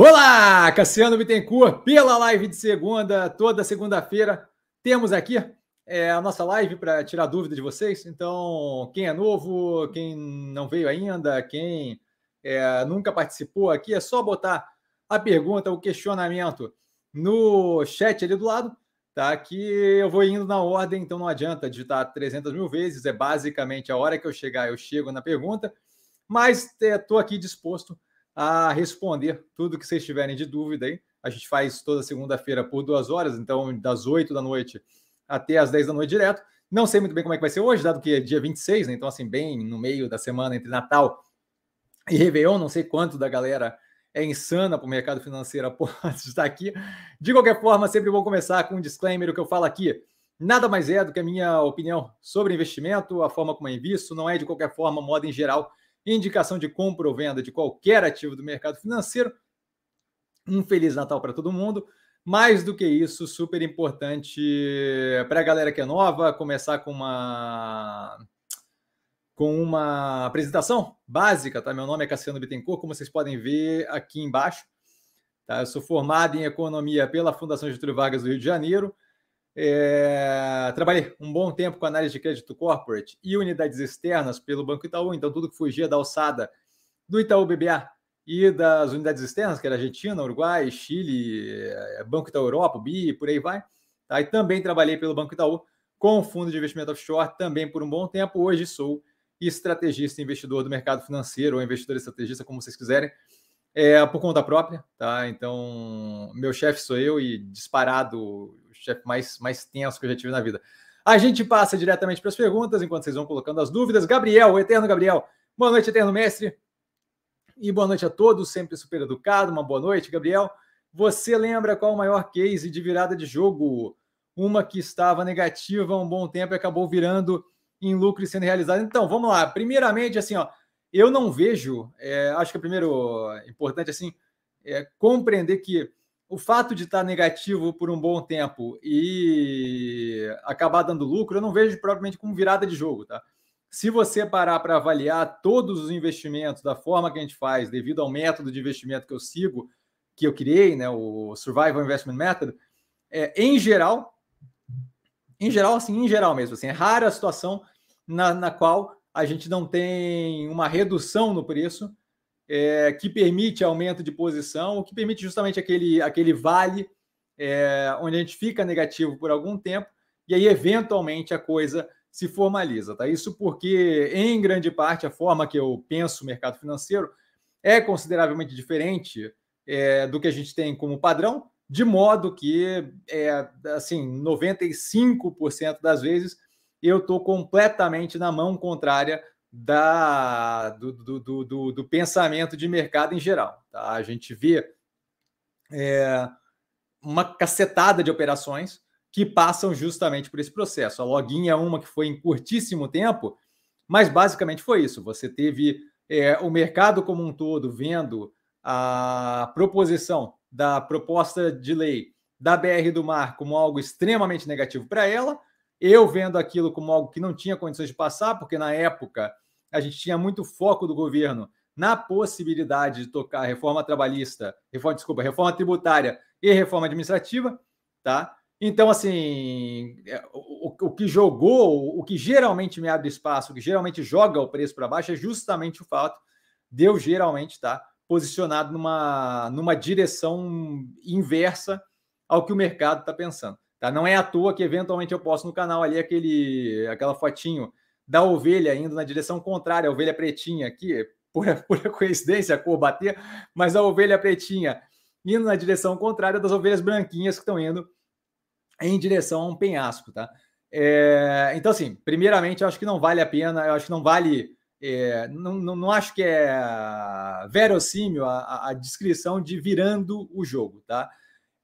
Olá, Cassiano Bittencourt, pela live de segunda, toda segunda-feira, temos aqui é, a nossa live para tirar dúvida de vocês. Então, quem é novo, quem não veio ainda, quem é, nunca participou aqui, é só botar a pergunta, o questionamento no chat ali do lado, tá? Que eu vou indo na ordem, então não adianta digitar 300 mil vezes, é basicamente a hora que eu chegar, eu chego na pergunta, mas estou é, aqui disposto a responder tudo que vocês tiverem de dúvida aí. A gente faz toda segunda-feira por duas horas, então das 8 da noite até as 10 da noite direto. Não sei muito bem como é que vai ser hoje, dado que é dia 26, né? Então, assim, bem no meio da semana entre Natal e Réveillon, não sei quanto da galera é insana para o mercado financeiro pode estar aqui. De qualquer forma, sempre bom começar com um disclaimer: o que eu falo aqui nada mais é do que a minha opinião sobre investimento, a forma como eu invisto, não é de qualquer forma, modo em geral, indicação de compra ou venda de qualquer ativo do mercado financeiro. Um Feliz Natal para todo mundo. Mais do que isso, super importante para a galera que é nova, começar com uma com uma apresentação básica, tá? Meu nome é Cassiano Bittencourt, como vocês podem ver aqui embaixo. Tá? Eu sou formado em economia pela Fundação Getúlio Vargas do Rio de Janeiro. É, trabalhei um bom tempo com análise de crédito corporate e unidades externas pelo Banco Itaú, então tudo que fugia da alçada do Itaú BBA e das unidades externas, que era Argentina, Uruguai, Chile, é, Banco Itaú Europa, BI, por aí vai. Tá? E também trabalhei pelo Banco Itaú com fundo de investimento offshore também por um bom tempo. Hoje sou estrategista investidor do mercado financeiro, ou investidor estrategista, como vocês quiserem é, por conta própria, tá? Então, meu chefe sou eu e disparado o chefe mais, mais tenso que eu já tive na vida. A gente passa diretamente para as perguntas, enquanto vocês vão colocando as dúvidas. Gabriel, o Eterno Gabriel. Boa noite, Eterno Mestre. E boa noite a todos, sempre super educado. Uma boa noite, Gabriel. Você lembra qual o maior case de virada de jogo? Uma que estava negativa há um bom tempo e acabou virando em lucro e sendo realizada. Então, vamos lá. Primeiramente, assim, ó, eu não vejo, é, acho que é primeiro importante assim, é compreender que o fato de estar negativo por um bom tempo e acabar dando lucro, eu não vejo propriamente como virada de jogo, tá? Se você parar para avaliar todos os investimentos da forma que a gente faz, devido ao método de investimento que eu sigo, que eu criei, né, o Survival Investment Method, é, em geral, em geral, assim, em geral mesmo, assim, é rara a situação na, na qual a gente não tem uma redução no preço é, que permite aumento de posição, o que permite justamente aquele, aquele vale é, onde a gente fica negativo por algum tempo e aí eventualmente a coisa se formaliza, tá? Isso porque em grande parte a forma que eu penso o mercado financeiro é consideravelmente diferente é, do que a gente tem como padrão, de modo que é, assim 95% das vezes eu estou completamente na mão contrária da, do, do, do, do, pensamento de mercado em geral. Tá? A gente vê é, uma cacetada de operações que passam justamente por esse processo. A login é uma que foi em curtíssimo tempo, mas basicamente foi isso. Você teve é, o mercado como um todo vendo a proposição da proposta de lei da BR do Mar como algo extremamente negativo para ela, eu vendo aquilo como algo que não tinha condições de passar, porque na época a gente tinha muito foco do governo na possibilidade de tocar reforma trabalhista, reforma, desculpa, reforma tributária e reforma administrativa, tá? Então, assim, é, o, o, que jogou, o que geralmente me abre espaço, o que geralmente joga o preço para baixo é justamente o fato de eu geralmente estar posicionado numa, numa direção inversa ao que o mercado está pensando. Tá? Não é à toa que eventualmente eu posto no canal ali aquele, aquela fotinho da ovelha indo na direção contrária, a ovelha pretinha aqui, por, por coincidência, a cor bater, mas a ovelha pretinha indo na direção contrária das ovelhas branquinhas que estão indo em direção a um penhasco, tá? É, então, assim, primeiramente, eu acho que não vale a pena, eu acho que não vale, é, não, não, não, acho que é verossímil a, a descrição de virando o jogo, tá?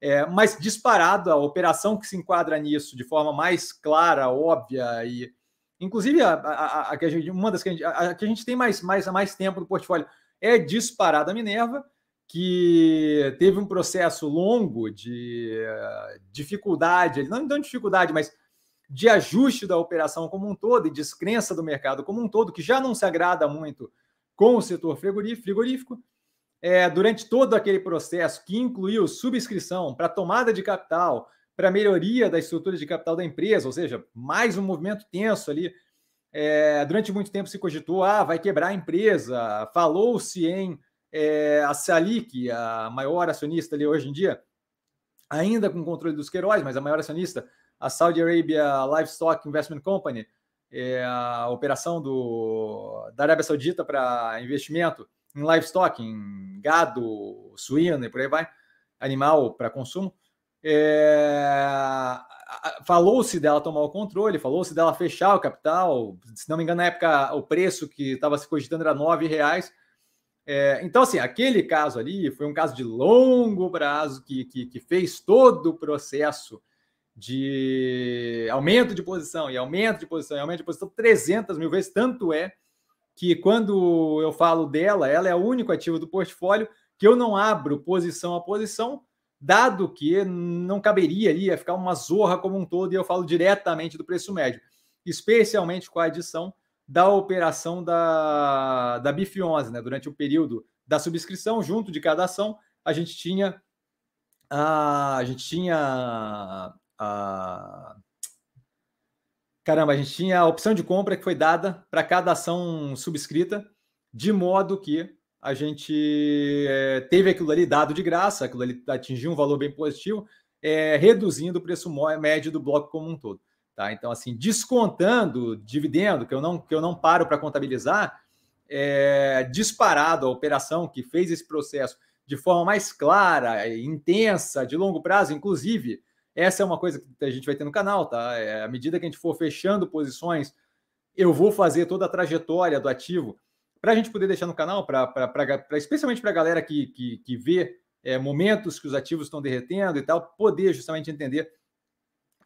É, mas disparado, a operação que se enquadra nisso de forma mais clara, óbvia e inclusive a, a, a gente, uma das que a gente, a, que a gente tem mais, mais, mais tempo no portfólio é disparada Minerva, que teve um processo longo de uh, dificuldade, não, não dificuldade, mas de ajuste da operação como um todo e descrença do mercado como um todo, que já não se agrada muito com o setor frigorífico. é, durante todo aquele processo que incluiu subscrição para tomada de capital, para melhoria da estrutura de capital da empresa, ou seja, mais um movimento tenso ali. É, durante muito tempo se cogitou, ah, vai quebrar a empresa. Falou-se em é, a Salik, a maior acionista ali hoje em dia, ainda com controle dos Queiroz, mas a maior acionista, a Saudi Arabia Livestock Investment Company, é a operação do, da Arábia Saudita para investimento em livestock, em gado, suíno e por aí vai, animal para consumo. É, falou-se dela tomar o controle, falou-se dela fechar o capital. Se não me engano, na época, o preço que estava se cogitando era R$ reais. É, então, assim, aquele caso ali foi um caso de longo prazo que, que, que, fez todo o processo de aumento de posição e aumento de posição e aumento de posição 300 mil vezes. Tanto é que quando eu falo dela, ela é o único ativo do portfólio que eu não abro posição a posição, dado que não caberia ali, ia ficar uma zorra como um todo, e eu falo diretamente do preço médio, especialmente com a adição da operação da, da BIF 11, né? Durante o período da subscrição, junto de cada ação, a gente tinha a, a gente tinha a, caramba, a gente tinha a opção de compra que foi dada para cada ação subscrita, de modo que a gente é, teve aquilo ali dado de graça, aquilo ali atingiu um valor bem positivo, é, reduzindo o preço médio do bloco como um todo. Tá? Então, assim, descontando dividendo, que eu não, que eu não paro para contabilizar, é, disparado a operação que fez esse processo de forma mais clara, intensa, de longo prazo, inclusive, essa é uma coisa que a gente vai ter no canal, tá? É, à medida que a gente for fechando posições, eu vou fazer toda a trajetória do ativo para a gente poder deixar no canal, pra, pra, pra especialmente para a galera que, que, que vê é, momentos que os ativos estão derretendo e tal, poder justamente entender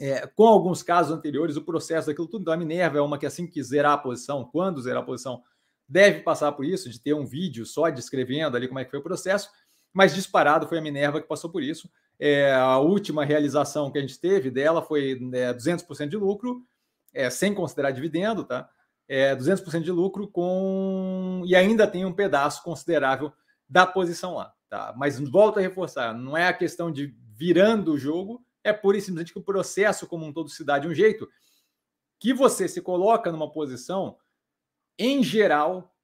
é, com alguns casos anteriores, o processo daquilo tudo. Então, a Minerva é uma que, assim que zerar a posição, quando zerar a posição, deve passar por isso, de ter um vídeo só descrevendo ali como é que foi o processo, mas disparado foi a Minerva que passou por isso. É, a última realização que a gente teve dela foi é, 200% de lucro, é, sem considerar dividendo, tá? É, 200% de lucro com e ainda tem um pedaço considerável da posição lá, tá? Mas volto a reforçar, não é a questão de virando o jogo, é pura e simplesmente que o processo como um todo se dá de um jeito que você se coloca numa posição, em geral,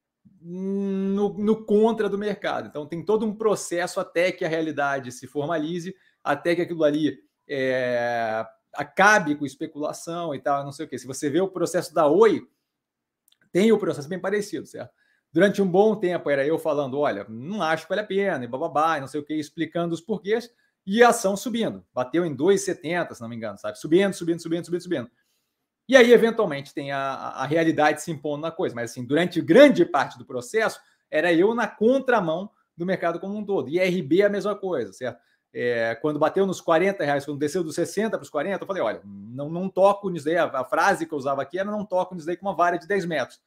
no, no, contra do mercado. Então, tem todo um processo até que a realidade se formalize, até que aquilo ali é, acabe com especulação e tal, não sei o quê. Se você vê o processo da Oi, tem o processo bem parecido, certo? Durante um bom tempo era eu falando, olha, não acho que vale a pena, e bababá, e não sei o quê, explicando os porquês e a ação subindo. Bateu em 2,70, se não me engano, sabe? Subindo, subindo, subindo, subindo, subindo. E aí, eventualmente, tem a, a realidade se impondo na coisa. Mas, assim, durante grande parte do processo, era eu na contramão do mercado como um todo. E RB é a mesma coisa, certo? É, quando bateu nos 40 reais, quando desceu dos 60 para os 40, eu falei: olha, não, não toco nisso daí. A, a, frase que eu usava aqui era: não toco nisso daí com uma vara de 10 metros,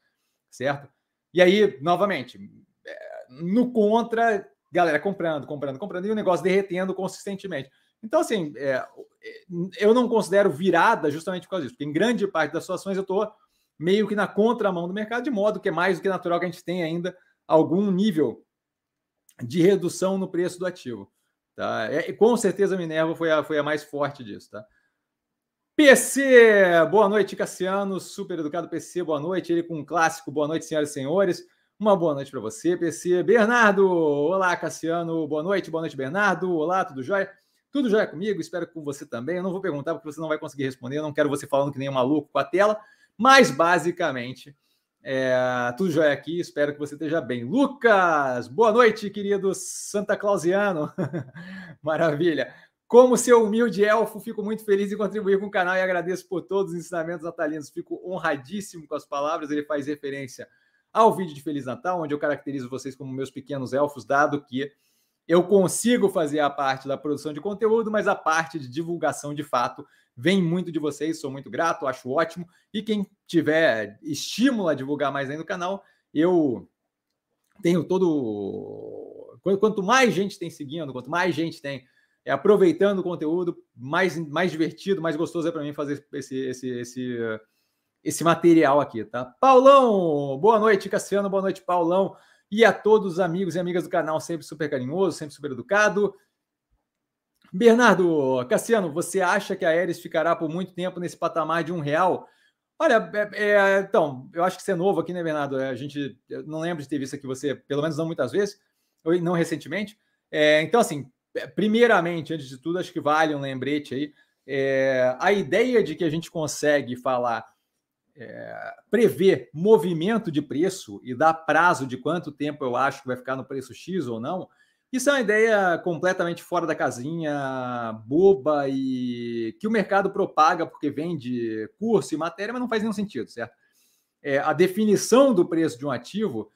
certo? E aí, novamente, é, no contra, galera comprando, comprando, comprando, e o negócio derretendo consistentemente. Então, assim, é, é, eu não considero virada justamente por causa disso, porque em grande parte das situações eu estou meio que na contramão do mercado, de modo que é mais do que natural que a gente tenha ainda algum nível de redução no preço do ativo. Tá? É, com certeza a Minerva foi a, foi a mais forte disso. Tá? PC, boa noite, Cassiano, super educado PC, boa noite. Ele com um clássico, boa noite, senhoras e senhores. Uma boa noite para você, PC. Bernardo, olá, Cassiano, boa noite, boa noite, Bernardo. Olá, tudo jóia? Tudo jóia comigo, espero que com você também. Eu não vou perguntar porque você não vai conseguir responder, eu não quero você falando que nem um maluco com a tela, mas basicamente, é, tudo jóia aqui, espero que você esteja bem. Lucas, boa noite, querido Santa Clausiano. Maravilha. Como seu humilde elfo, fico muito feliz em contribuir com o canal e agradeço por todos os ensinamentos natalinos. Fico honradíssimo com as palavras. Ele faz referência ao vídeo de Feliz Natal, onde eu caracterizo vocês como meus pequenos elfos, dado que eu consigo fazer a parte da produção de conteúdo, mas a parte de divulgação de fato vem muito de vocês. Sou muito grato, acho ótimo. E quem tiver estímulo a divulgar mais aí no canal, eu tenho todo. Quanto mais gente tem seguindo, quanto mais gente tem é, aproveitando o conteúdo, mais, mais divertido, mais gostoso é para mim fazer esse, esse, esse esse material aqui, tá? Paulão, boa noite, Cassiano, boa noite, Paulão. E a todos os amigos e amigas do canal, sempre super carinhoso, sempre super educado. Bernardo Cassiano, você acha que a Aeres ficará por muito tempo nesse patamar de um real? Olha, é, é, então, eu acho que você é novo aqui, né, Bernardo? É, a gente não lembro de ter visto aqui você, pelo menos não muitas vezes, ou não recentemente. É, então, assim, é, primeiramente, antes de tudo, acho que vale um lembrete aí. É, a ideia de que a gente consegue falar, é, prever movimento de preço e dar prazo de quanto tempo eu acho que vai ficar no preço X ou não, isso é uma ideia completamente fora da casinha, boba e que o mercado propaga porque vende curso e matéria, mas não faz nenhum sentido, certo? É, a definição do preço de um ativo,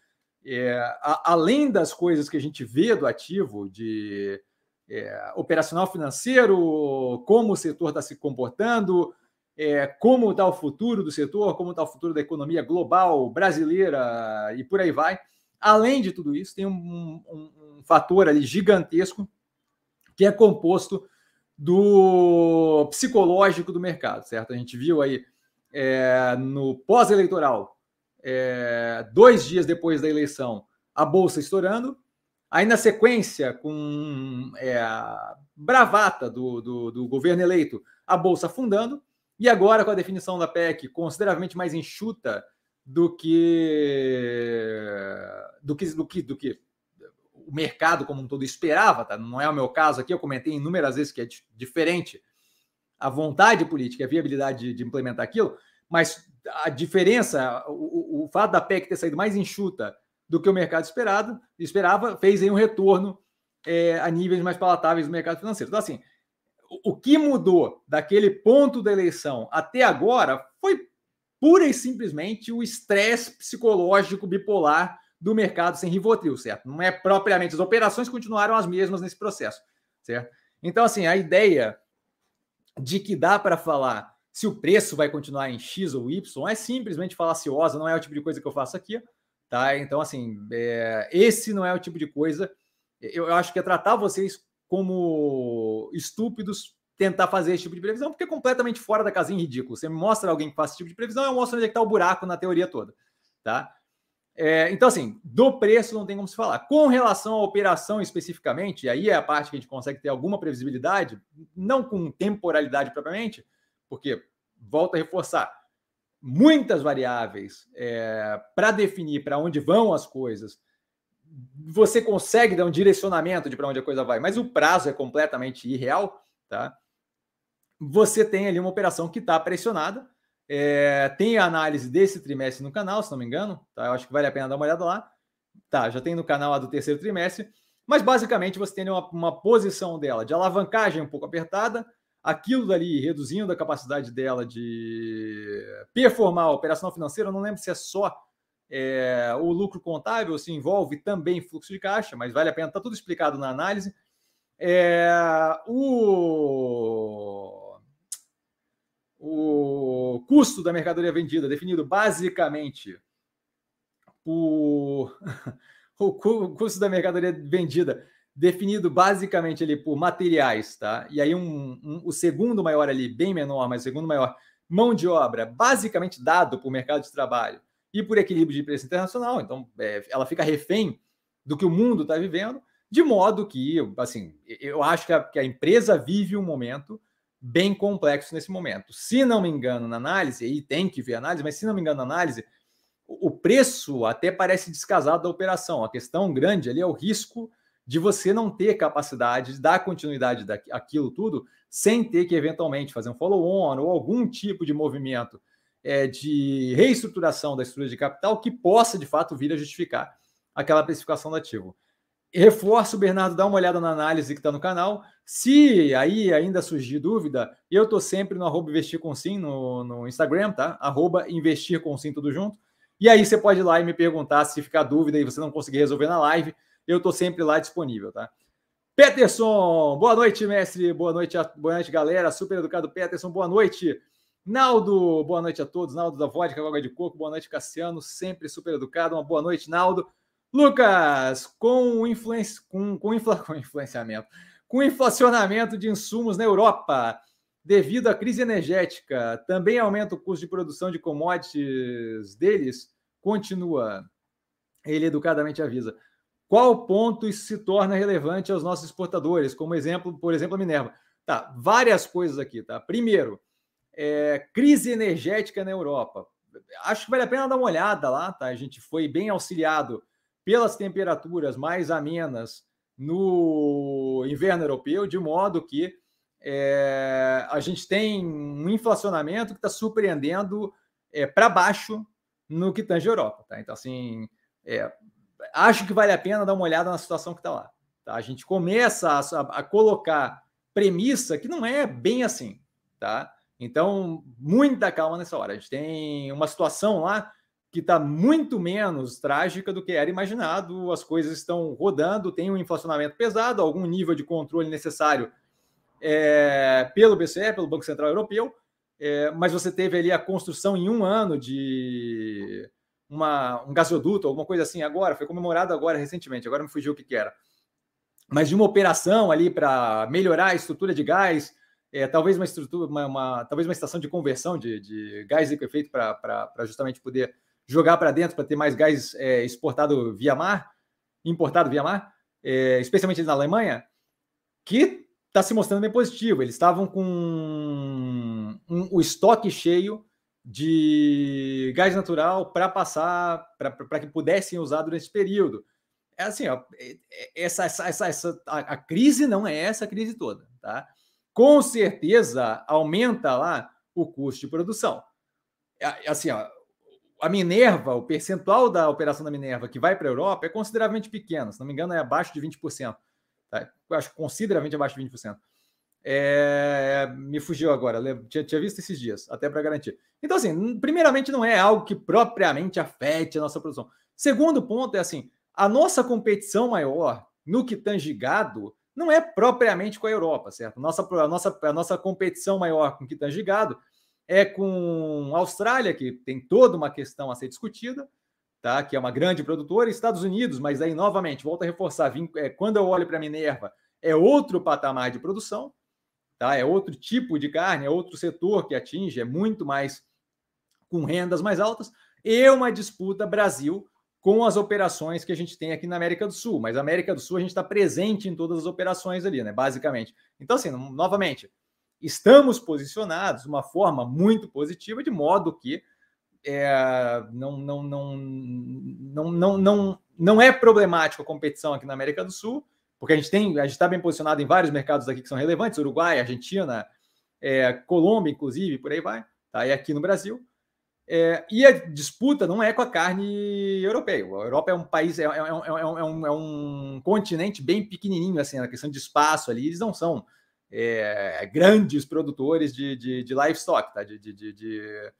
é, a, além das coisas que a gente vê do ativo, de é, operacional financeiro, como o setor está se comportando, é, como está o futuro do setor, como está o futuro da economia global, brasileira e por aí vai. Além de tudo isso, tem um, um, um fator ali gigantesco que é composto do psicológico do mercado, certo? A gente viu aí é, no pós-eleitoral, é, dois dias depois da eleição, a bolsa estourando. Aí, na sequência, com é, a bravata do, do, do, governo eleito, a bolsa afundando. E agora, com a definição da PEC consideravelmente mais enxuta do que do que, do que, do que o mercado como um todo esperava, tá? não é o meu caso aqui, eu comentei inúmeras vezes que é diferente a vontade política, a viabilidade de, implementar aquilo, mas a diferença, o, o, fato da PEC ter saído mais enxuta do que o mercado esperado, esperava, fez aí um retorno é, a níveis mais palatáveis do mercado financeiro. Então, assim, o, que mudou daquele ponto da eleição até agora foi pura e simplesmente o estresse psicológico bipolar do mercado sem Rivotril, certo? Não é propriamente as operações continuaram as mesmas nesse processo, certo? Então, assim, a ideia de que dá para falar se o preço vai continuar em X ou Y é simplesmente falaciosa, não é o tipo de coisa que eu faço aqui, tá? Então, assim, é, esse não é o tipo de coisa. Eu acho que é tratar vocês como estúpidos tentar fazer esse tipo de previsão, porque é completamente fora da casinha ridículo. Você me mostra alguém que faz esse tipo de previsão, eu mostro onde é está o buraco na teoria toda, tá? É, então, assim, do preço não tem como se falar. Com relação à operação especificamente, aí é a parte que a gente consegue ter alguma previsibilidade, não com temporalidade propriamente, porque, volto a reforçar, muitas variáveis é, para definir para onde vão as coisas. Você consegue dar um direcionamento de para onde a coisa vai, mas o prazo é completamente irreal, tá? Você tem ali uma operação que está pressionada, é, tem a análise desse trimestre no canal, se não me engano. Tá? Eu acho que vale a pena dar uma olhada lá. Tá, já tem no canal a do terceiro trimestre. Mas basicamente você tem uma, uma posição dela de alavancagem um pouco apertada, aquilo dali reduzindo a capacidade dela de performar a operação financeira. Eu não lembro se é só é, o lucro contável, se envolve também fluxo de caixa, mas vale a pena, está tudo explicado na análise. É, o o custo da mercadoria vendida, definido basicamente por. o custo da mercadoria vendida, definido basicamente ali por materiais, tá? E aí um, um, o segundo maior ali, bem menor, mas o segundo maior, mão de obra, basicamente dado por mercado de trabalho e por equilíbrio de preço internacional. Então, é, ela fica refém do que o mundo está vivendo, de modo que, assim, eu acho que a, que a empresa vive um momento bem complexo nesse momento. Se não me engano, na análise, e tem que ver a análise, mas se não me engano, na análise, o preço até parece descasado da operação. A questão grande ali é o risco de você não ter capacidade de dar continuidade daquilo tudo sem ter que eventualmente fazer um follow-on ou algum tipo de movimento é, de reestruturação da estrutura de capital que possa de fato vir a justificar aquela precificação do ativo. Reforço, Bernardo, dá uma olhada na análise que está no canal. Se aí ainda surgir dúvida, eu estou sempre no arroba investir com sim no, no Instagram, tá? Arroba investir com sim tudo junto. E aí você pode ir lá e me perguntar se ficar dúvida e você não conseguir resolver na live. Eu estou sempre lá disponível, tá? Peterson, boa noite, mestre. Boa noite, boa noite, galera. Super educado Peterson, boa noite. Naldo, boa noite a todos. Naldo da Vodka, Água de Coco, boa noite, Cassiano. Sempre super educado. Uma boa noite, Naldo. Lucas, com, influência, com, com, infla, com influenciamento, com inflacionamento de insumos na Europa, devido à crise energética, também aumenta o custo de produção de commodities deles? Continua. ele educadamente avisa. Qual ponto isso se torna relevante aos nossos exportadores? Como exemplo, por exemplo, a Minerva. Tá, várias coisas aqui, tá? Primeiro, é, crise energética na Europa. Acho que vale a pena dar uma olhada lá, tá? A gente foi bem auxiliado pelas temperaturas mais amenas no inverno europeu, de modo que é, a gente tem um inflacionamento que está surpreendendo é, para baixo no que tange a Europa. Tá? Então, assim, é, acho que vale a pena dar uma olhada na situação que está lá. Tá? A gente começa a, a, colocar premissa que não é bem assim. Tá? Então, muita calma nessa hora. A gente tem uma situação lá que está muito menos trágica do que era imaginado. As coisas estão rodando, tem um inflacionamento pesado, algum nível de controle necessário é, pelo BCE, pelo Banco Central Europeu, é, mas você teve ali a construção em um ano de uma, um gasoduto, alguma coisa assim agora, foi comemorado agora recentemente, agora me fugiu o que, que era. Mas de uma operação ali para melhorar a estrutura de gás, é, talvez uma estrutura, uma, uma, talvez uma estação de conversão de, de gás liquefeito para justamente poder jogar para dentro para ter mais gás é, exportado via mar, importado via mar, é, especialmente na Alemanha, que está se mostrando bem positivo. Eles estavam com um, um, o estoque cheio de gás natural para passar, para que pudessem usar durante esse período. É assim, ó, é, é, essa, essa, essa, essa a, a, crise não é essa crise toda, tá? Com certeza aumenta lá o custo de produção. Assim, ó, a Minerva, o percentual da operação da Minerva que vai para a Europa é consideravelmente pequeno, se não me engano, é abaixo de 20%. Tá? Eu acho consideravelmente abaixo de 20%. É, me fugiu agora, tinha, tinha visto esses dias, até para garantir. Então, assim, primeiramente, não é algo que propriamente afete a nossa produção. Segundo ponto é assim: a nossa competição maior no que tange gado não é propriamente com a Europa, certo? Nossa, a, nossa, a nossa competição maior com o que tange gado é com a Austrália, que tem toda uma questão a ser discutida, tá? que é uma grande produtora, e Estados Unidos, mas aí, novamente, volto a reforçar, vim, é, quando eu olho para a Minerva, é outro patamar de produção, tá? é outro tipo de carne, é outro setor que atinge, é muito mais com rendas mais altas, e uma disputa Brasil com as operações que a gente tem aqui na América do Sul. Mas América do Sul a gente está presente em todas as operações ali, né? Basicamente. Então, assim, novamente, estamos posicionados de uma forma muito positiva, de modo que é, não, não, não, não, não, não, não é problemático a competição aqui na América do Sul, porque a gente tem, a gente está bem posicionado em vários mercados aqui que são relevantes, Uruguai, Argentina, é, Colômbia, inclusive, por aí vai, tá? E aqui no Brasil. É, e a disputa não é com a carne europeia. A Europa é um país, é, é, é, um, é, um, é um continente bem pequenininho, assim, na questão de espaço ali, eles não são é, grandes produtores de, de, de livestock, tá? de, de, de,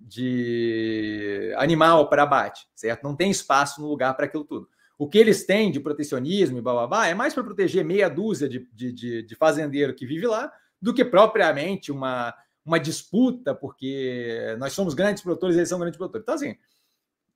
de animal para abate, certo? Não tem espaço no lugar para aquilo tudo. O que eles têm de protecionismo e bababá é mais para proteger meia dúzia de, de, de fazendeiro que vive lá do que propriamente uma, uma disputa, porque nós somos grandes produtores, eles são grandes produtores. Então, assim,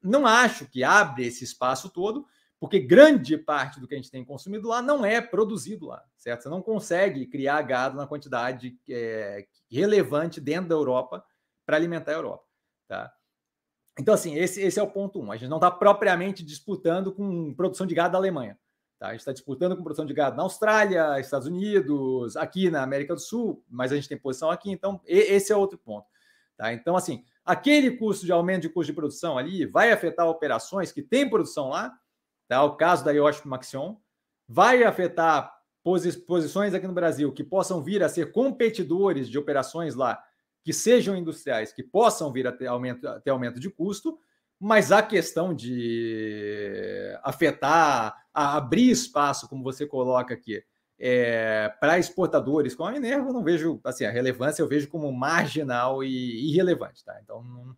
não acho que abre esse espaço todo porque grande parte do que a gente tem consumido lá não é produzido lá, certo? Você não consegue criar gado na quantidade é, relevante dentro da Europa para alimentar a Europa, tá? Então, assim, esse, esse é o ponto um. A gente não está propriamente disputando com produção de gado da Alemanha. Tá? A gente está disputando com produção de gado na Austrália, Estados Unidos, aqui na América do Sul, mas a gente tem posição aqui, então esse é outro ponto. Tá? Então, assim, aquele custo de aumento de custo de produção ali vai afetar operações que têm produção lá, Tá? O caso da Yoshi Maxion vai afetar posi posições aqui no Brasil que possam vir a ser competidores de operações lá, que sejam industriais, que possam vir a ter aumento, a ter aumento de custo, mas a questão de afetar, a abrir espaço, como você coloca aqui, é, para exportadores como a Minerva, eu não vejo, assim, a relevância eu vejo como marginal e irrelevante, tá? Então, não,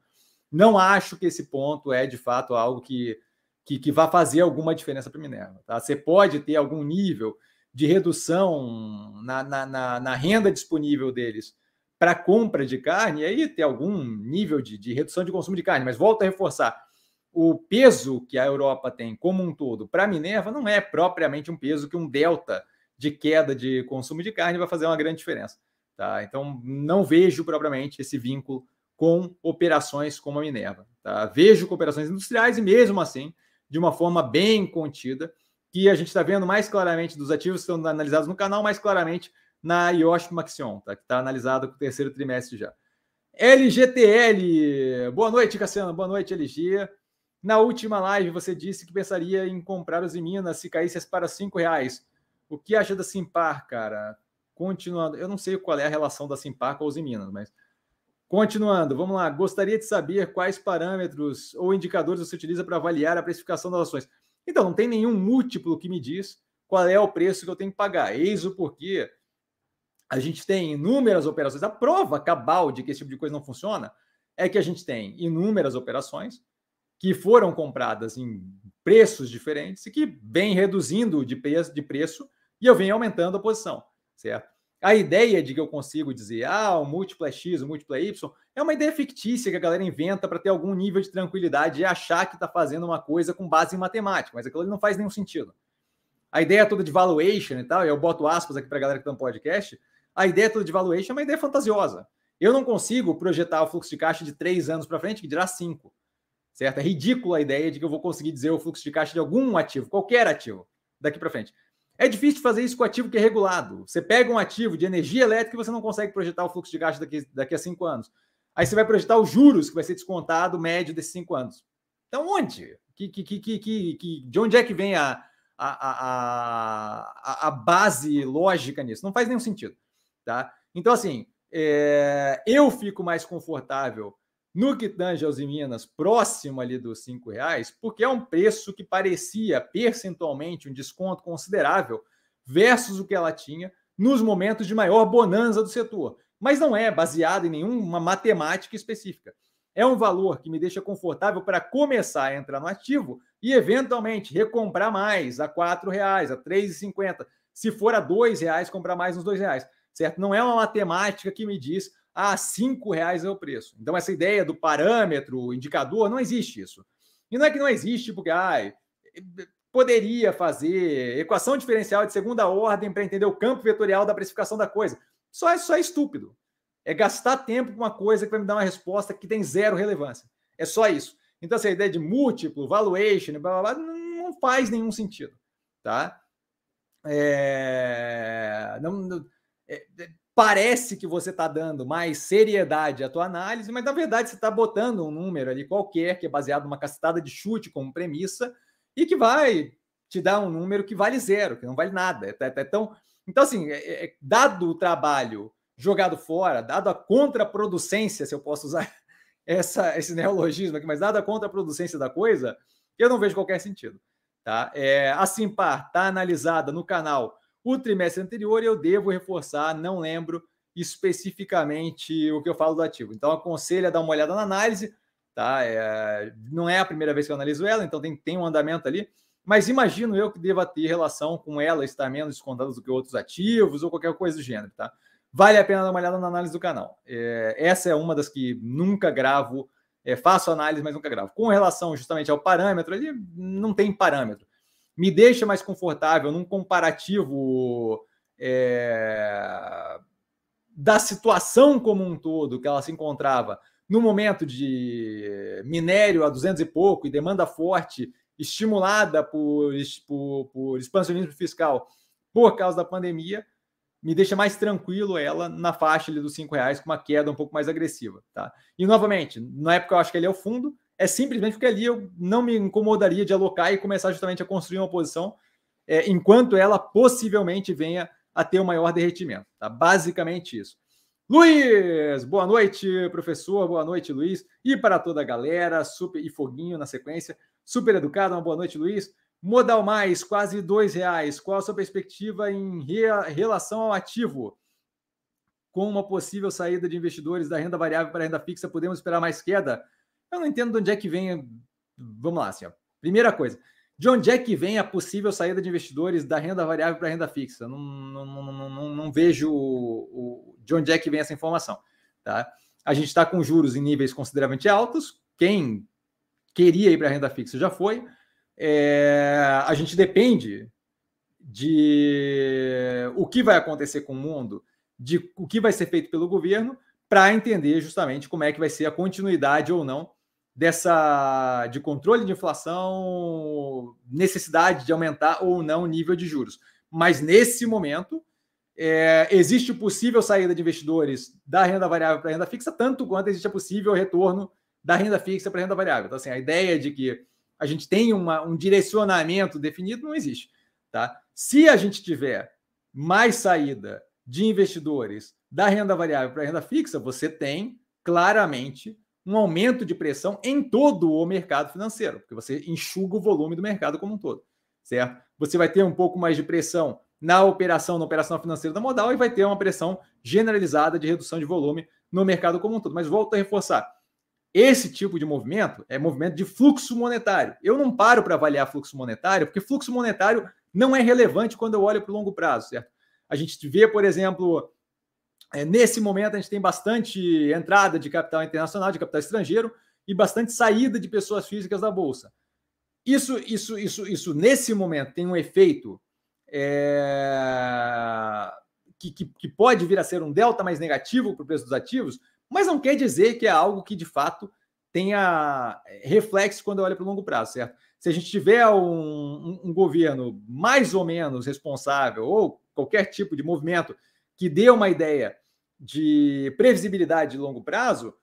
não acho que esse ponto é, de fato, algo que que, que vá fazer alguma diferença para o Minerva. Tá? Você pode ter algum nível de redução na, na, na, na renda disponível deles para compra de carne, e aí ter algum nível de, de redução de consumo de carne. Mas volto a reforçar: o peso que a Europa tem como um todo para a Minerva não é propriamente um peso que um delta de queda de consumo de carne vai fazer uma grande diferença. Tá? Então, não vejo propriamente esse vínculo com operações como a Minerva. Tá? Vejo com operações industriais e, mesmo assim, de uma forma bem contida, que a gente está vendo mais claramente dos ativos que estão analisados no canal, mais claramente na Yoshi Maxion, tá? que está analisado com o terceiro trimestre já. LGTL, boa noite, Cassiano, boa noite, LG. Na última live você disse que pensaria em comprar os Minas se caísse para cinco reais. O que acha da Simpar, cara? Continuando, eu não sei qual é a relação da Simpar com os Minas, mas continuando, vamos lá. Gostaria de saber quais parâmetros ou indicadores você utiliza para avaliar a precificação das ações. Então, não tem nenhum múltiplo que me diz qual é o preço que eu tenho que pagar. Eis o porquê a gente tem inúmeras operações. A prova cabal de que esse tipo de coisa não funciona é que a gente tem inúmeras operações que foram compradas em preços diferentes e que vem reduzindo de preço, de preço e eu venho aumentando a posição, certo? A ideia de que eu consigo dizer, ah, o múltiplo é X, o múltiplo é Y, é uma ideia fictícia que a galera inventa para ter algum nível de tranquilidade e achar que está fazendo uma coisa com base em matemática, mas aquilo não faz nenhum sentido. A ideia toda de valuation e tal, eu boto aspas aqui para a galera que está no podcast, a ideia toda de valuation é uma ideia fantasiosa. Eu não consigo projetar o fluxo de caixa de três anos para frente, que dirá cinco. Certo? É ridícula a ideia de que eu vou conseguir dizer o fluxo de caixa de algum ativo, qualquer ativo, daqui para frente. É difícil fazer isso com ativo que é regulado. Você pega um ativo de energia elétrica e você não consegue projetar o fluxo de caixa daqui, daqui a cinco anos. Aí você vai projetar os juros que vai ser descontado médio desses cinco anos. Então, onde? Que, que, que, que, que, de onde é que vem a, a, a, a, base lógica nisso? Não faz nenhum sentido. Tá? Então, assim, é, eu fico mais confortável no que tange aos Minas, próximo ali dos cinco reais, porque é um preço que parecia percentualmente um desconto considerável versus o que ela tinha nos momentos de maior bonança do setor. Mas não é baseado em nenhuma matemática específica. É um valor que me deixa confortável para começar a entrar no ativo e, eventualmente, recomprar mais a R$ reais, a R$ 3,50. Se for a R$ reais, comprar mais nos R$ reais certo? Não é uma matemática que me diz, ah, cinco reais é o preço. Então, essa ideia do parâmetro, indicador, não existe isso. E não é que não existe porque, ah, poderia fazer equação diferencial de segunda ordem para entender o campo vetorial da precificação da coisa. Só é, só é estúpido. É gastar tempo com uma coisa que vai me dar uma resposta que tem zero relevância. É só isso. Então, essa ideia de múltiplo, valuation, blá, blá, blá, não faz nenhum sentido. Tá? É... Não, é, parece que você está dando mais seriedade à tua análise, mas na verdade você está botando um número ali qualquer que é baseado numa cacetada de chute como premissa e que vai te dar um número que vale zero, que não vale nada. É, é, é tão... Então, assim, é, é, dado o trabalho jogado fora, dado a contraproducência, se eu posso usar essa, esse neologismo aqui, mas dado a contraproducência da coisa, eu não vejo qualquer sentido. Tá? É, a Simpar está analisada no canal o trimestre anterior eu devo reforçar, não lembro especificamente o que eu falo do ativo. Então, aconselho a dar uma olhada na análise, tá? É, não é a primeira vez que eu analiso ela, então tem, tem um andamento ali, mas imagino eu que deva ter relação com ela estar menos descontada do que outros ativos ou qualquer coisa do gênero, tá? Vale a pena dar uma olhada na análise do canal. É, essa é uma das que nunca gravo, é, faço análise, mas nunca gravo. Com relação justamente ao parâmetro, ali não tem parâmetro me deixa mais confortável num comparativo é, da situação como um todo que ela se encontrava no momento de minério a 200 e pouco e demanda forte, estimulada por, por, por expansionismo fiscal por causa da pandemia, me deixa mais tranquilo ela na faixa ali dos cinco reais com uma queda um pouco mais agressiva, tá? E novamente, na época eu acho que ele é o fundo, é simplesmente porque ali eu não me incomodaria de alocar e começar justamente a construir uma posição é, enquanto ela possivelmente venha a ter um maior derretimento. Tá? Basicamente isso. Luiz, boa noite, professor, boa noite, Luiz, e para toda a galera, super e foguinho na sequência, super educado, uma boa noite, Luiz. Modal mais, quase dois reais. Qual a sua perspectiva em re relação ao ativo? Com uma possível saída de investidores da renda variável para a renda fixa, podemos esperar mais queda? Eu não entendo de onde é que vem. Vamos lá, assim, ó. Primeira coisa, de onde é que vem a possível saída de investidores da renda variável para a renda fixa? Não, não, não, não, não vejo o, o, de onde é que vem essa informação. Tá? A gente está com juros em níveis consideravelmente altos. Quem queria ir para a renda fixa já foi. É, a gente depende de o que vai acontecer com o mundo, de o que vai ser feito pelo governo, para entender justamente como é que vai ser a continuidade ou não dessa de controle de inflação, necessidade de aumentar ou não o nível de juros. Mas nesse momento é, existe possível saída de investidores da renda variável para a renda fixa, tanto quanto existe possível retorno da renda fixa para a renda variável. Então, assim, a ideia de que a gente tem uma, um direcionamento definido não existe. Tá? Se a gente tiver mais saída de investidores da renda variável para a renda fixa, você tem claramente um aumento de pressão em todo o mercado financeiro, porque você enxuga o volume do mercado como um todo, certo? Você vai ter um pouco mais de pressão na operação, na operação financeira da modal e vai ter uma pressão generalizada de redução de volume no mercado como um todo. Mas volto a reforçar, esse tipo de movimento é movimento de fluxo monetário. Eu não paro para avaliar fluxo monetário, porque fluxo monetário não é relevante quando eu olho para o longo prazo, certo? A gente vê, por exemplo, é, nesse momento a gente tem bastante entrada de capital internacional, de capital estrangeiro e bastante saída de pessoas físicas da bolsa. Isso, isso, isso, isso nesse momento tem um efeito é, que, que, que, pode vir a ser um delta mais negativo para o preço dos ativos, mas não quer dizer que é algo que de fato tenha reflexo quando olha para o longo prazo, certo? Se a gente tiver um, um, um governo mais ou menos responsável ou qualquer tipo de movimento que dê uma ideia de previsibilidade de longo prazo,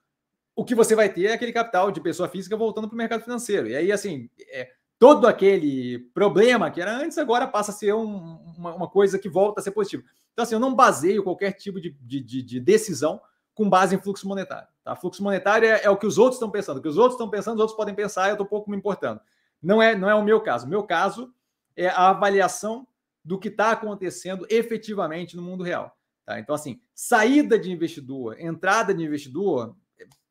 o que você vai ter é aquele capital de pessoa física voltando para o mercado financeiro. E aí, assim, é, todo aquele problema que era antes agora passa a ser um, uma, uma, coisa que volta a ser positiva. Então, assim, eu não baseio qualquer tipo de, de, de decisão com base em fluxo monetário. Tá? Fluxo monetário é, é, o que os outros estão pensando. O que os outros estão pensando, os outros podem pensar, eu estou pouco me importando. Não é, não é o meu caso. O meu caso é a avaliação do que está acontecendo efetivamente no mundo real. Tá? Então, assim, saída de investidor, entrada de investidor,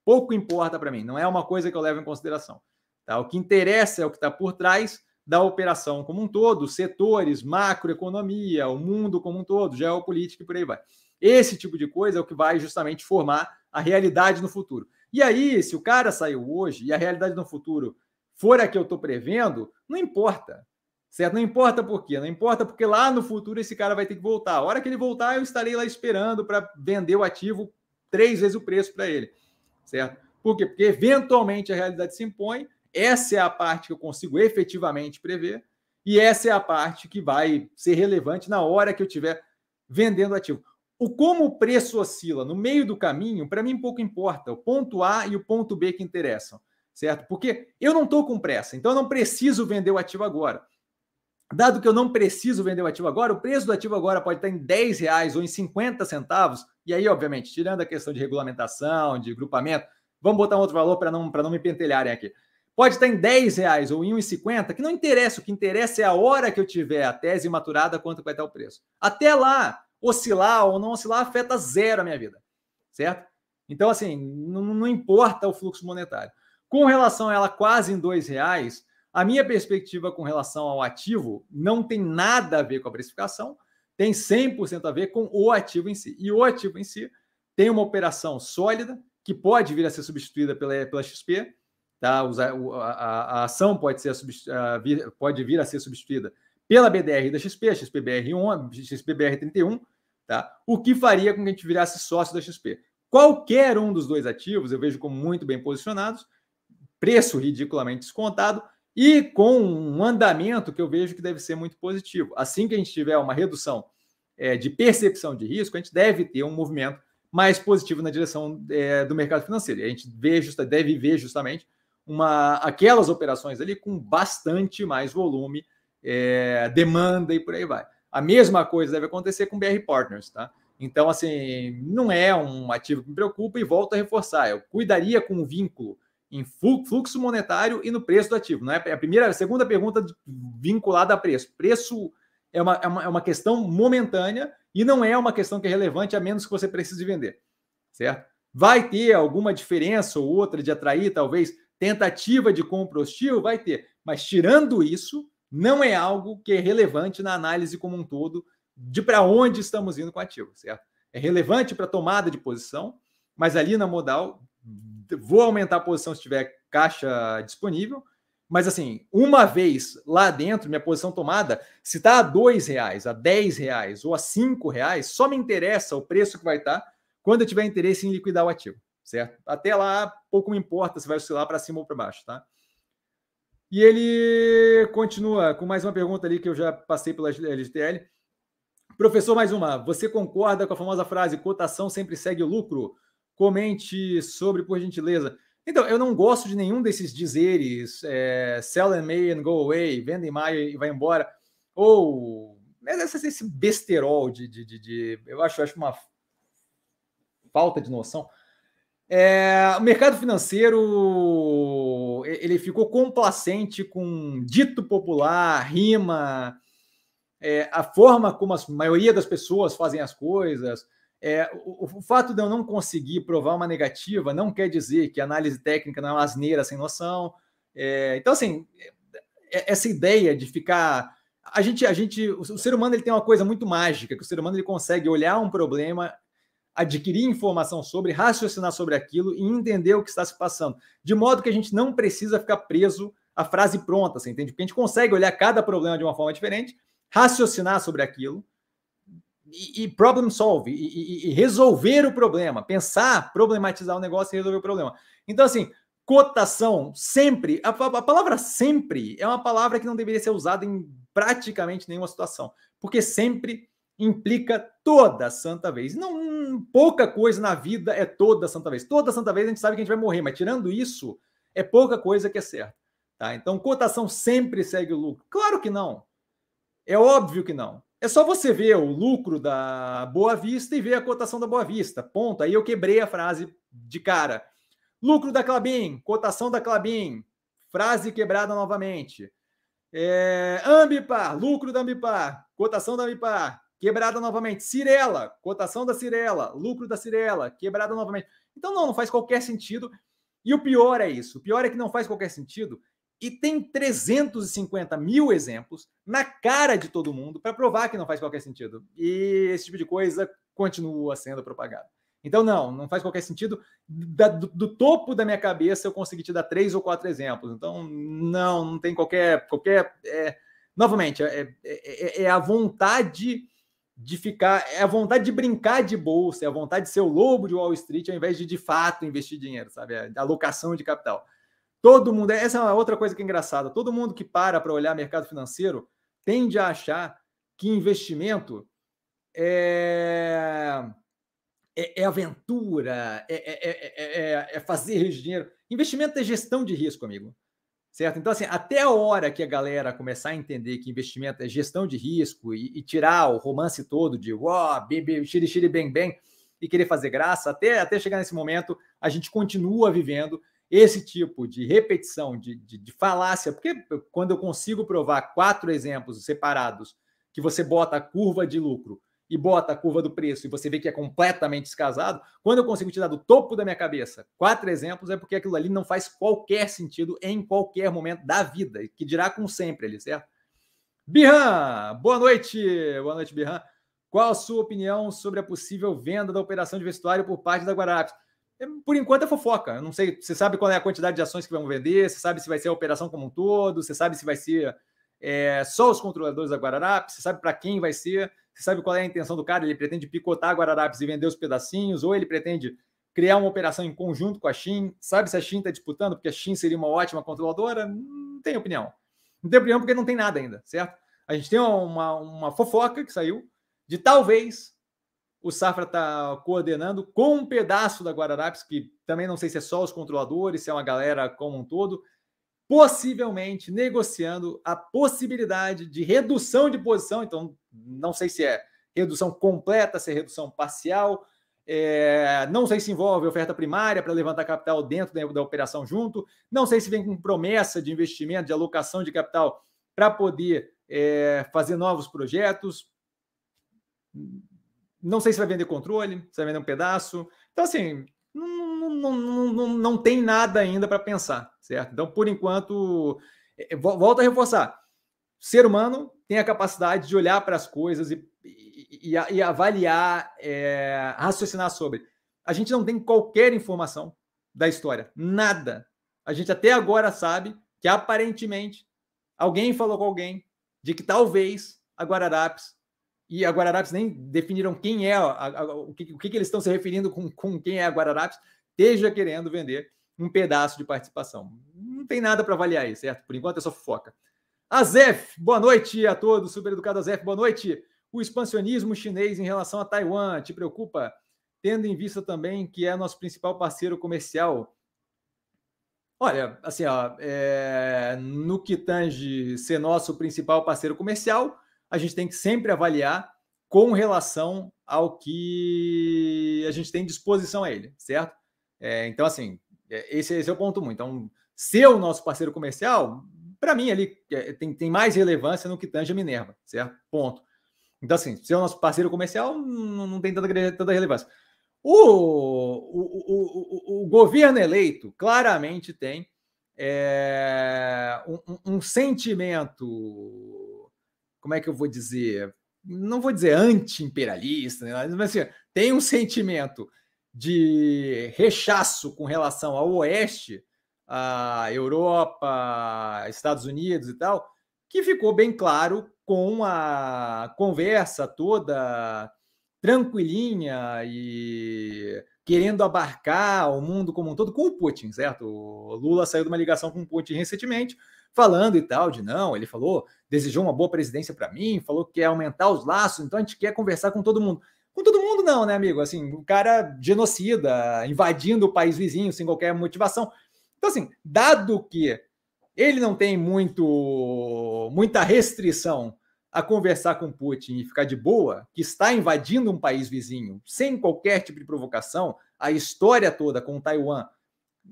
pouco importa para mim, não é uma coisa que eu levo em consideração. Tá? O que interessa é o que está por trás da operação como um todo, setores, macroeconomia, o mundo como um todo, geopolítica e por aí vai. Esse tipo de coisa é o que vai justamente formar a realidade no futuro. E aí, se o cara saiu hoje e a realidade no futuro for a que eu estou prevendo, não importa. Certo? Não importa por quê, não importa porque lá no futuro esse cara vai ter que voltar. A hora que ele voltar, eu estarei lá esperando para vender o ativo três vezes o preço para ele. Certo? Por quê? Porque eventualmente a realidade se impõe, essa é a parte que eu consigo efetivamente prever, e essa é a parte que vai ser relevante na hora que eu estiver vendendo ativo. O como o preço oscila no meio do caminho, para mim pouco importa. O ponto A e o ponto B que interessam, certo? Porque eu não estou com pressa, então eu não preciso vender o ativo agora. Dado que eu não preciso vender o ativo agora, o preço do ativo agora pode estar em 10 reais ou em 50 centavos. E aí, obviamente, tirando a questão de regulamentação, de grupamento, vamos botar um outro valor para não, não me pentelharem aqui. Pode estar em 10 reais ou em 1,50, que não interessa. O que interessa é a hora que eu tiver a tese maturada, quanto vai estar o preço. Até lá, oscilar ou não oscilar afeta zero a minha vida. Certo? Então, assim, não, não importa o fluxo monetário. Com relação a ela quase em dois reais, a minha perspectiva com relação ao ativo não tem nada a ver com a precificação, tem 100% a ver com o ativo em si. E o ativo em si tem uma operação sólida que pode vir a ser substituída pela, pela XP, tá? A, a, a ação pode, ser a, pode vir a ser substituída pela BDR da XP, a XPBR1, XPBR31, tá? O que faria com que a gente virasse sócio da XP. Qualquer um dos dois ativos eu vejo como muito bem posicionados, preço ridiculamente descontado e com um andamento que eu vejo que deve ser muito positivo. Assim que a gente tiver uma redução é, de percepção de risco, a gente deve ter um movimento mais positivo na direção é, do mercado financeiro. E a gente vê justa, deve ver justamente uma, aquelas operações ali com bastante mais volume, é, demanda e por aí vai. A mesma coisa deve acontecer com BR Partners, tá? Então, assim, não é um ativo que me preocupa e volto a reforçar. Eu cuidaria com o vínculo em fluxo monetário e no preço do ativo. Não é a primeira, a segunda pergunta vinculada a preço. Preço é uma, é uma, é uma questão momentânea e não é uma questão que é relevante a menos que você precise vender, certo? Vai ter alguma diferença ou outra de atrair, talvez, tentativa de compra hostil? Vai ter. Mas tirando isso, não é algo que é relevante na análise como um todo de para onde estamos indo com o ativo, certo? É relevante para tomada de posição, mas ali na modal vou aumentar a posição se tiver caixa disponível. Mas assim, uma vez lá dentro, minha posição tomada, se está a dois reais, a dez reais ou a cinco reais, só me interessa o preço que vai estar tá quando eu tiver interesse em liquidar o ativo, certo? Até lá, pouco me importa se vai oscilar para cima ou para baixo, tá? E ele continua com mais uma pergunta ali que eu já passei pela LGTL. Professor, mais uma. Você concorda com a famosa frase cotação sempre segue o lucro? Comente sobre, por gentileza. Então, eu não gosto de nenhum desses dizeres, é, sell and may and go away, venda em maio e vai embora, ou esse besterol de, de, de, de eu acho, acho uma falta de noção. É, o mercado financeiro ele ficou complacente com dito popular, rima, é, a forma como a maioria das pessoas fazem as coisas. É, o, o, fato de eu não conseguir provar uma negativa não quer dizer que a análise técnica não é uma asneira sem noção. É, então, assim, é, essa ideia de ficar. A gente, a gente, o, o ser humano ele tem uma coisa muito mágica, que o ser humano ele consegue olhar um problema, adquirir informação sobre, raciocinar sobre aquilo e entender o que está se passando. De modo que a gente não precisa ficar preso à frase pronta, você entende? Porque a gente consegue olhar cada problema de uma forma diferente, raciocinar sobre aquilo e, e problem solve, e, e, resolver o problema, pensar, problematizar o negócio e resolver o problema. Então, assim, cotação sempre, a, a, palavra sempre é uma palavra que não deveria ser usada em praticamente nenhuma situação, porque sempre implica toda santa vez. Não, pouca coisa na vida é toda santa vez. Toda santa vez a gente sabe que a gente vai morrer, mas tirando isso, é pouca coisa que é certa. Tá? Então, cotação sempre segue o lucro? Claro que não. É óbvio que não. É só você ver o lucro da Boa Vista e ver a cotação da Boa Vista. Ponto. Aí eu quebrei a frase de cara. Lucro da Clabin, cotação da Clabin, frase quebrada novamente. É, Ambipar, lucro da Ambipar, cotação da Ambipar, quebrada novamente. Cirela, cotação da Cirela, lucro da Cirela, quebrada novamente. Então não, não faz qualquer sentido. E o pior é isso. O pior é que não faz qualquer sentido e tem 350 mil exemplos na cara de todo mundo para provar que não faz qualquer sentido. E esse tipo de coisa continua sendo propagado. Então, não, não faz qualquer sentido. Da, do, do, topo da minha cabeça, eu consegui te dar três ou quatro exemplos. Então, não, não tem qualquer. qualquer é, novamente, é, é, é, a vontade de ficar, é a vontade de brincar de bolsa, é a vontade de ser o lobo de Wall Street, ao invés de de fato investir dinheiro, sabe? A alocação de capital. Todo mundo, essa é outra coisa que é engraçada. Todo mundo que para para olhar mercado financeiro tende a achar que investimento é, é, é aventura, é, é, fazer dinheiro. Investimento é gestão de risco, amigo. Certo? Então, assim, até a hora que a galera começar a entender que investimento é gestão de risco e, e tirar o romance todo de uau, oh, xiri, xiri, bem, bem, e querer fazer graça, até, até chegar nesse momento, a gente continua vivendo esse tipo de repetição, de, de, de, falácia, porque quando eu consigo provar quatro exemplos separados, que você bota a curva de lucro e bota a curva do preço e você vê que é completamente descasado, quando eu consigo tirar do topo da minha cabeça quatro exemplos, é porque aquilo ali não faz qualquer sentido em qualquer momento da vida, que dirá com sempre ali, certo? Birran, boa noite, boa noite, Birran. Qual a sua opinião sobre a possível venda da operação de vestuário por parte da Guararapes? É, por enquanto é fofoca. Eu não sei, você sabe qual é a quantidade de ações que vão vender, você sabe se vai ser a operação como um todo, você sabe se vai ser é, só os controladores da Guararapes, você sabe para quem vai ser, você sabe qual é a intenção do cara, ele pretende picotar a Guararapes e vender os pedacinhos, ou ele pretende criar uma operação em conjunto com a Shin, sabe se a Shin está disputando, porque a Shin seria uma ótima controladora? Não tem opinião. Não tem opinião porque não tem nada ainda, certo? A gente tem uma, uma fofoca que saiu de talvez o Safra está coordenando com um pedaço da Guararapes, que também não sei se é só os controladores, se é uma galera como um todo, possivelmente negociando a possibilidade de redução de posição. Então, não sei se é redução completa, se é redução parcial. É, não sei se envolve oferta primária para levantar capital dentro da, da operação junto. Não sei se vem com promessa de investimento, de alocação de capital para poder é, fazer novos projetos não sei se vai vender controle, se vai vender um pedaço. Então, assim, não, não, não, não tem nada ainda para pensar, certo? Então, por enquanto, é, é, volto a reforçar: o ser humano tem a capacidade de olhar para as coisas e, e, e avaliar, é, raciocinar sobre. A gente não tem qualquer informação da história, nada. A gente até agora sabe que aparentemente alguém falou com alguém de que talvez a Guararapes e a Guararapes nem definiram quem é, a, a, o, que, o que, eles estão se referindo com, com quem é a Guararapes, esteja querendo vender um pedaço de participação. Não tem nada para avaliar aí, certo? Por enquanto é só fofoca. Azef, boa noite a todos. Super educado Azef, boa noite. O expansionismo chinês em relação a Taiwan te preocupa? Tendo em vista também que é nosso principal parceiro comercial. Olha, assim, ó, é, no que tange ser nosso principal parceiro comercial, a gente tem que sempre avaliar com relação ao que a gente tem disposição a ele, certo? É, então, assim, é, esse, esse, é o ponto muito. Então, ser o nosso parceiro comercial, para mim, ali é, tem, tem mais relevância no que tange a Minerva, certo? Ponto. Então, assim, ser o nosso parceiro comercial não, não tem tanta, tanta relevância. O, o, o, o, governo eleito claramente tem é, um, um, sentimento, como é que eu vou dizer? Não vou dizer anti-imperialista, né? mas assim, tem um sentimento de rechaço com relação ao Oeste, a Europa, Estados Unidos e tal, que ficou bem claro com a conversa toda tranquilinha e querendo abarcar o mundo como um todo com o Putin, certo? O Lula saiu de uma ligação com o Putin recentemente, falando e tal, de não, ele falou, desejou uma boa presidência para mim, falou que quer aumentar os laços, então a gente quer conversar com todo mundo. Com todo mundo, não, né, amigo? Assim, o cara genocida, invadindo o país vizinho sem qualquer motivação. Então, assim, dado que ele não tem muito muita restrição a conversar com Putin e ficar de boa, que está invadindo um país vizinho sem qualquer tipo de provocação, a história toda com Taiwan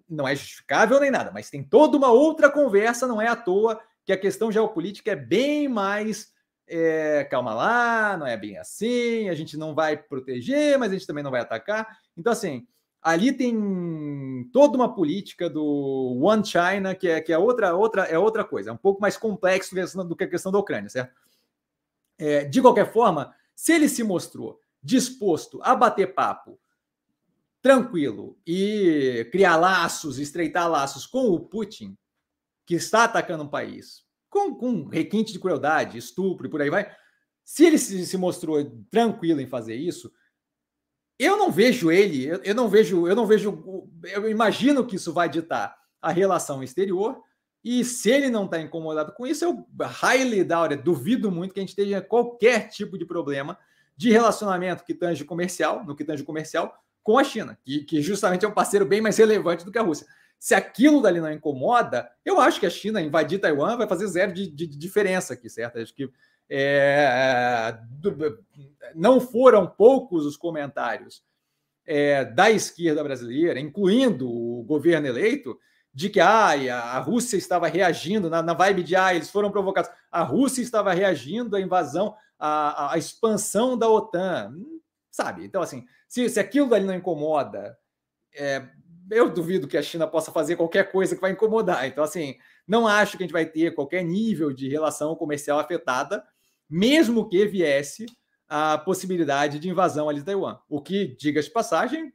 não é justificável nem nada, mas tem toda uma outra conversa, não é à toa que a questão geopolítica é bem mais é, calma lá, não é bem assim, a gente não vai proteger, mas a gente também não vai atacar. Então, assim, ali tem toda uma política do One China, que é, que é, outra, outra, é outra coisa, é um pouco mais complexo do que a questão da Ucrânia, certo? É, de qualquer forma, se ele se mostrou disposto a bater papo tranquilo e criar laços, estreitar laços com o Putin, que está atacando um país com, com requinte de crueldade, estupro e por aí vai, se ele se, se mostrou tranquilo em fazer isso, eu não vejo ele, eu, eu, não vejo, eu não vejo, eu imagino que isso vai ditar a relação exterior e se ele não está incomodado com isso, eu highly doubt, duvido muito que a gente tenha qualquer tipo de problema de relacionamento que tange comercial, no que tange comercial, com a China, que, que justamente é um parceiro bem mais relevante do que a Rússia. Se aquilo dali não incomoda, eu acho que a China invadir Taiwan vai fazer zero de, de, de diferença aqui, certo? Acho que é, não foram poucos os comentários é, da esquerda brasileira, incluindo o governo eleito, de que ah, a Rússia estava reagindo na, na vibe de ah, eles foram provocados. A Rússia estava reagindo à invasão, à, à expansão da OTAN, sabe? Então, assim, se, se aquilo ali não incomoda, é, eu duvido que a China possa fazer qualquer coisa que vai incomodar. Então, assim, não acho que a gente vai ter qualquer nível de relação comercial afetada, mesmo que viesse a possibilidade de invasão ali de Taiwan. O que, diga de passagem,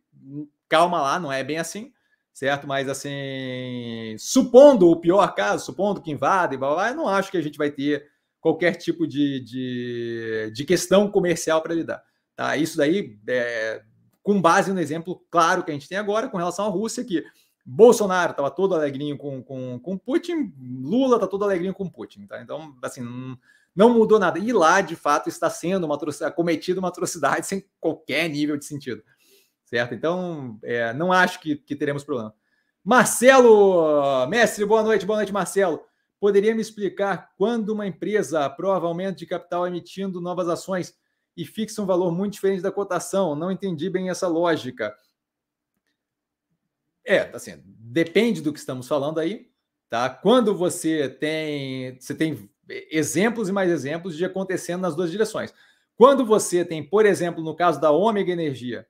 calma lá, não é bem assim certo? Mas assim, supondo o pior caso, supondo que invadem, blá, blá, eu não acho que a gente vai ter qualquer tipo de, de, de questão comercial para lidar. Tá? Isso daí é, com base no exemplo claro que a gente tem agora com relação à Rússia, que Bolsonaro estava todo alegrinho com, com, com Putin, Lula está todo alegrinho com Putin. Tá? Então, assim, não, não mudou nada. E lá, de fato, está sendo uma cometida uma atrocidade sem qualquer nível de sentido certo? Então, é, não acho que, que teremos problema. Marcelo, mestre, boa noite, boa noite, Marcelo. Poderia me explicar quando uma empresa aprova aumento de capital emitindo novas ações e fixa um valor muito diferente da cotação? Não entendi bem essa lógica. É, assim, depende do que estamos falando aí, tá? Quando você tem, você tem exemplos e mais exemplos de acontecendo nas duas direções. Quando você tem, por exemplo, no caso da Ômega Energia,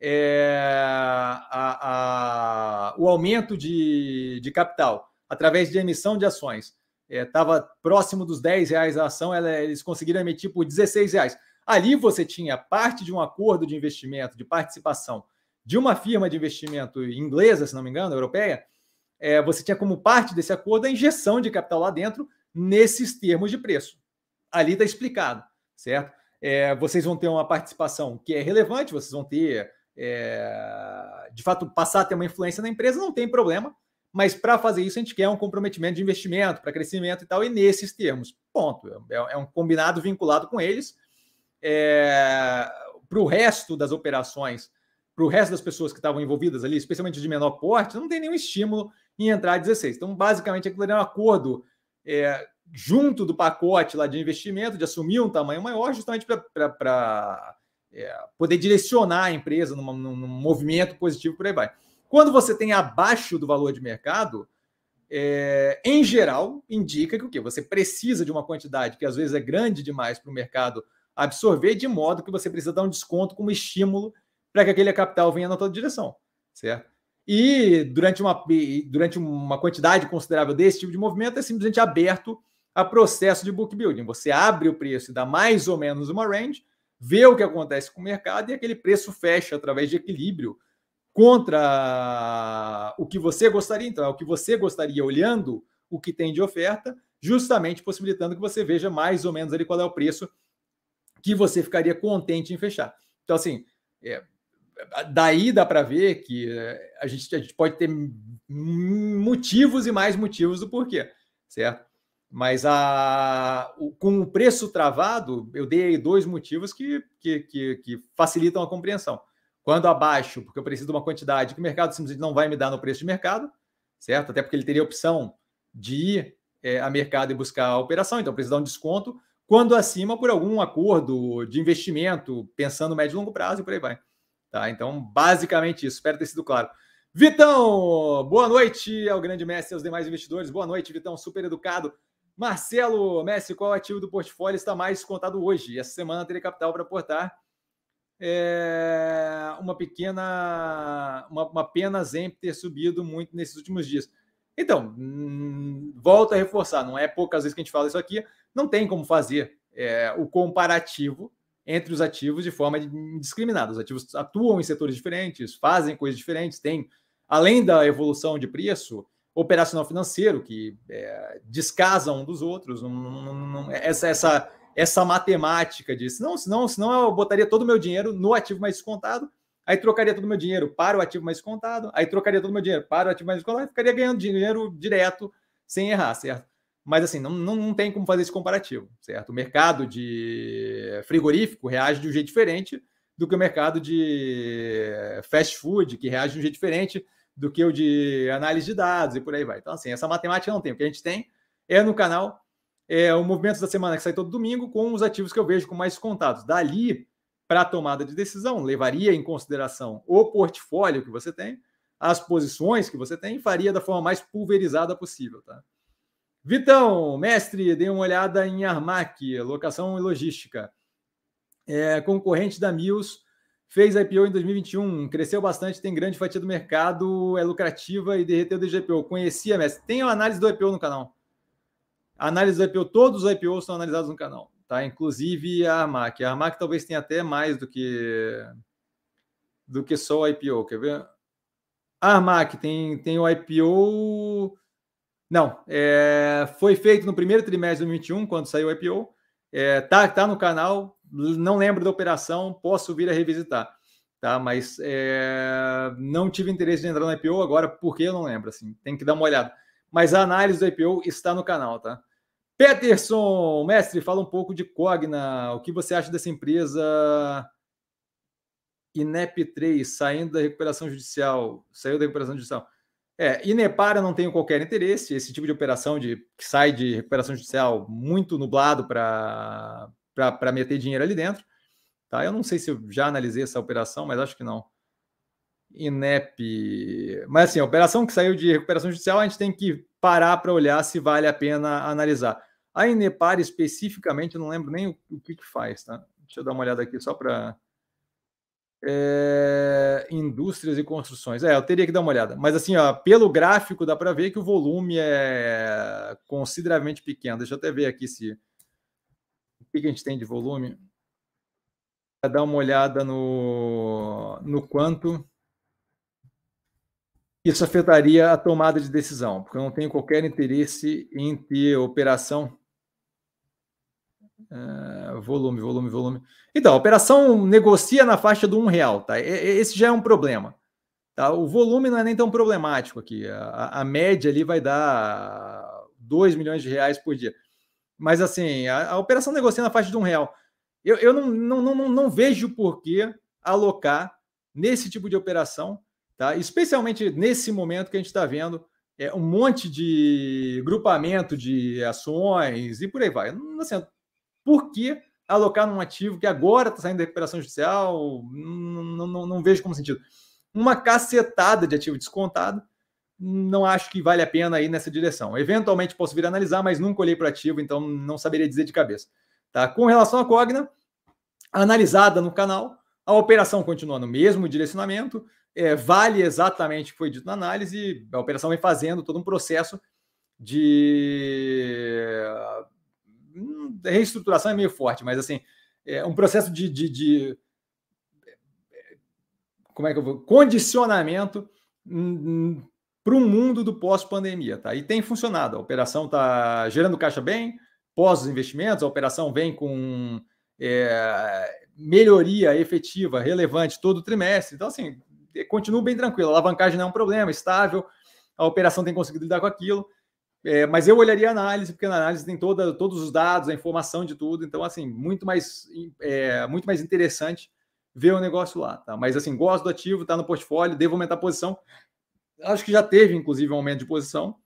é, a, a, o aumento de, de capital através de emissão de ações estava é, próximo dos 10 reais a ação, ela, eles conseguiram emitir por 16 reais. Ali você tinha parte de um acordo de investimento, de participação de uma firma de investimento inglesa, se não me engano, europeia, é, você tinha como parte desse acordo a injeção de capital lá dentro nesses termos de preço. Ali está explicado, certo? É, vocês vão ter uma participação que é relevante, vocês vão ter é, de fato passar a ter uma influência na empresa, não tem problema. Mas para fazer isso, a gente quer um comprometimento de investimento para crescimento e tal, e nesses termos. Ponto. É, é um combinado vinculado com eles. É, para o resto das operações, para o resto das pessoas que estavam envolvidas ali, especialmente de menor porte, não tem nenhum estímulo em entrar 16. Então, basicamente, aquilo era um acordo é, junto do pacote lá de investimento, de assumir um tamanho maior, justamente para é, poder direcionar a empresa numa, num, movimento positivo por aí vai. Quando você tem abaixo do valor de mercado, é, em geral, indica que o quê? Você precisa de uma quantidade que às vezes é grande demais para o mercado absorver, de modo que você precisa dar um desconto como estímulo para que aquele capital venha na tua direção, certo? E durante uma, durante uma quantidade considerável desse tipo de movimento, é simplesmente aberto a processo de book building. Você abre o preço e dá mais ou menos uma range, vê o que acontece com o mercado e aquele preço fecha através de equilíbrio contra o que você gostaria. Então, é o que você gostaria olhando o que tem de oferta, justamente possibilitando que você veja mais ou menos ali qual é o preço que você ficaria contente em fechar. Então, assim, é, daí dá para ver que é, a gente, a gente pode ter motivos e mais motivos do porquê, certo? Mas a, o, com o preço travado, eu dei dois motivos que, que, que, que, facilitam a compreensão. Quando abaixo, porque eu preciso de uma quantidade que o mercado simplesmente não vai me dar no preço de mercado, certo? Até porque ele teria a opção de ir é, a mercado e buscar a operação, então precisa dar um desconto. Quando acima, por algum acordo de investimento, pensando médio e longo prazo e por aí vai. Tá? Então, basicamente isso. Espero ter sido claro. Vitão, boa noite ao grande mestre e aos demais investidores. Boa noite, Vitão, super educado. Marcelo Messi, qual ativo do portfólio está mais contado hoje? Essa semana teria capital para aportar. É uma pequena, uma, uma pena Zemp ter subido muito nesses últimos dias. Então, hum, volto a reforçar, não é poucas vezes que a gente fala isso aqui, não tem como fazer é, o comparativo entre os ativos de forma indiscriminada. Os ativos atuam em setores diferentes, fazem coisas diferentes, têm, além da evolução de preço, operacional financeiro, que é, descasa um dos outros. Não, não, não, essa, essa, essa matemática de senão, senão, senão eu botaria todo o meu dinheiro no ativo mais descontado, aí trocaria todo o meu dinheiro para o ativo mais descontado, aí trocaria todo o meu dinheiro para o ativo mais descontado, e ficaria ganhando dinheiro direto sem errar, certo? Mas assim, não, não, não tem como fazer esse comparativo, certo? O mercado de frigorífico reage de um jeito diferente do que o mercado de fast food, que reage de um jeito diferente do que o de análise de dados e por aí vai. Então, assim, essa matemática não tem. O que a gente tem é no canal é o movimento da semana que sai todo domingo com os ativos que eu vejo com mais contatos. Dali para a tomada de decisão, levaria em consideração o portfólio que você tem, as posições que você tem, e faria da forma mais pulverizada possível, tá? Vitão, mestre, dê uma olhada em Armac, locação e logística. É, concorrente da Mills, fez IPO em 2021, cresceu bastante, tem grande fatia do mercado, é lucrativa e derreteu o DGPO. Conhecia, mestre? Tem a análise do IPO no canal. A análise do IPO, todos os IPOs são analisados no canal, tá? Inclusive a Armac. A Armac talvez tenha até mais do que do que só o IPO, quer ver? A Armac tem, tem o IPO não, é, foi feito no primeiro trimestre de 2021, quando saiu o IPO. É, tá, tá no canal, não lembro da operação, posso vir a revisitar, tá? Mas é, não tive interesse de entrar no IPO agora, porque eu não lembro, assim, tem que dar uma olhada. Mas a análise do IPO está no canal, tá? Peterson, mestre, fala um pouco de Cogna. O que você acha dessa empresa INEP3 saindo da recuperação judicial? Saiu da recuperação judicial. É, Inepar eu não tenho qualquer interesse. Esse tipo de operação de, que sai de recuperação judicial muito nublado para meter dinheiro ali dentro. Tá? Eu não sei se eu já analisei essa operação, mas acho que não. INEP. Mas assim, a operação que saiu de recuperação judicial, a gente tem que parar para olhar se vale a pena analisar. A Inepar especificamente, eu não lembro nem o, que, que faz, tá? Deixa eu dar uma olhada aqui só para é, indústrias e construções. É, eu teria que dar uma olhada. Mas assim, ó, pelo gráfico dá para ver que o volume é consideravelmente pequeno. Deixa eu até ver aqui se o que a gente tem de volume. Para dar uma olhada no, no quanto isso afetaria a tomada de decisão, porque eu não tenho qualquer interesse em ter operação Uh, volume, volume, volume. Então, a operação negocia na faixa do um real, tá? Esse já é um problema. Tá? O volume não é nem tão problemático aqui. A, a média ali vai dar 2 milhões de reais por dia. Mas assim, a, a operação negocia na faixa de um real. Eu, eu não, não, não, não vejo por que alocar nesse tipo de operação, tá? especialmente nesse momento que a gente está vendo é, um monte de grupamento de ações e por aí vai. Assim, por que alocar num ativo que agora está saindo da recuperação judicial? Não, não, não vejo como sentido. Uma cacetada de ativo descontado, não acho que vale a pena ir nessa direção. Eventualmente posso vir analisar, mas nunca olhei para ativo, então não saberia dizer de cabeça. Tá? Com relação à Cogna, analisada no canal, a operação continua no mesmo direcionamento, é, vale exatamente o que foi dito na análise, a operação vem fazendo todo um processo de reestruturação é meio forte, mas assim, é um processo de, de, de como é que eu vou condicionamento hum, hum, para um mundo do pós-pandemia, tá? E tem funcionado. A operação está gerando caixa bem, pós os investimentos, a operação vem com é, melhoria efetiva, relevante todo trimestre. Então, assim, é, continua bem tranquilo. A alavancagem não é um problema, estável, a operação tem conseguido lidar com aquilo. É, mas eu olharia a análise, porque na análise tem toda, todos os dados, a informação de tudo. Então, assim, muito mais, é, muito mais interessante ver o negócio lá. Tá? Mas, assim, gosto do ativo, está no portfólio, devo aumentar a posição. Acho que já teve, inclusive, um aumento de posição.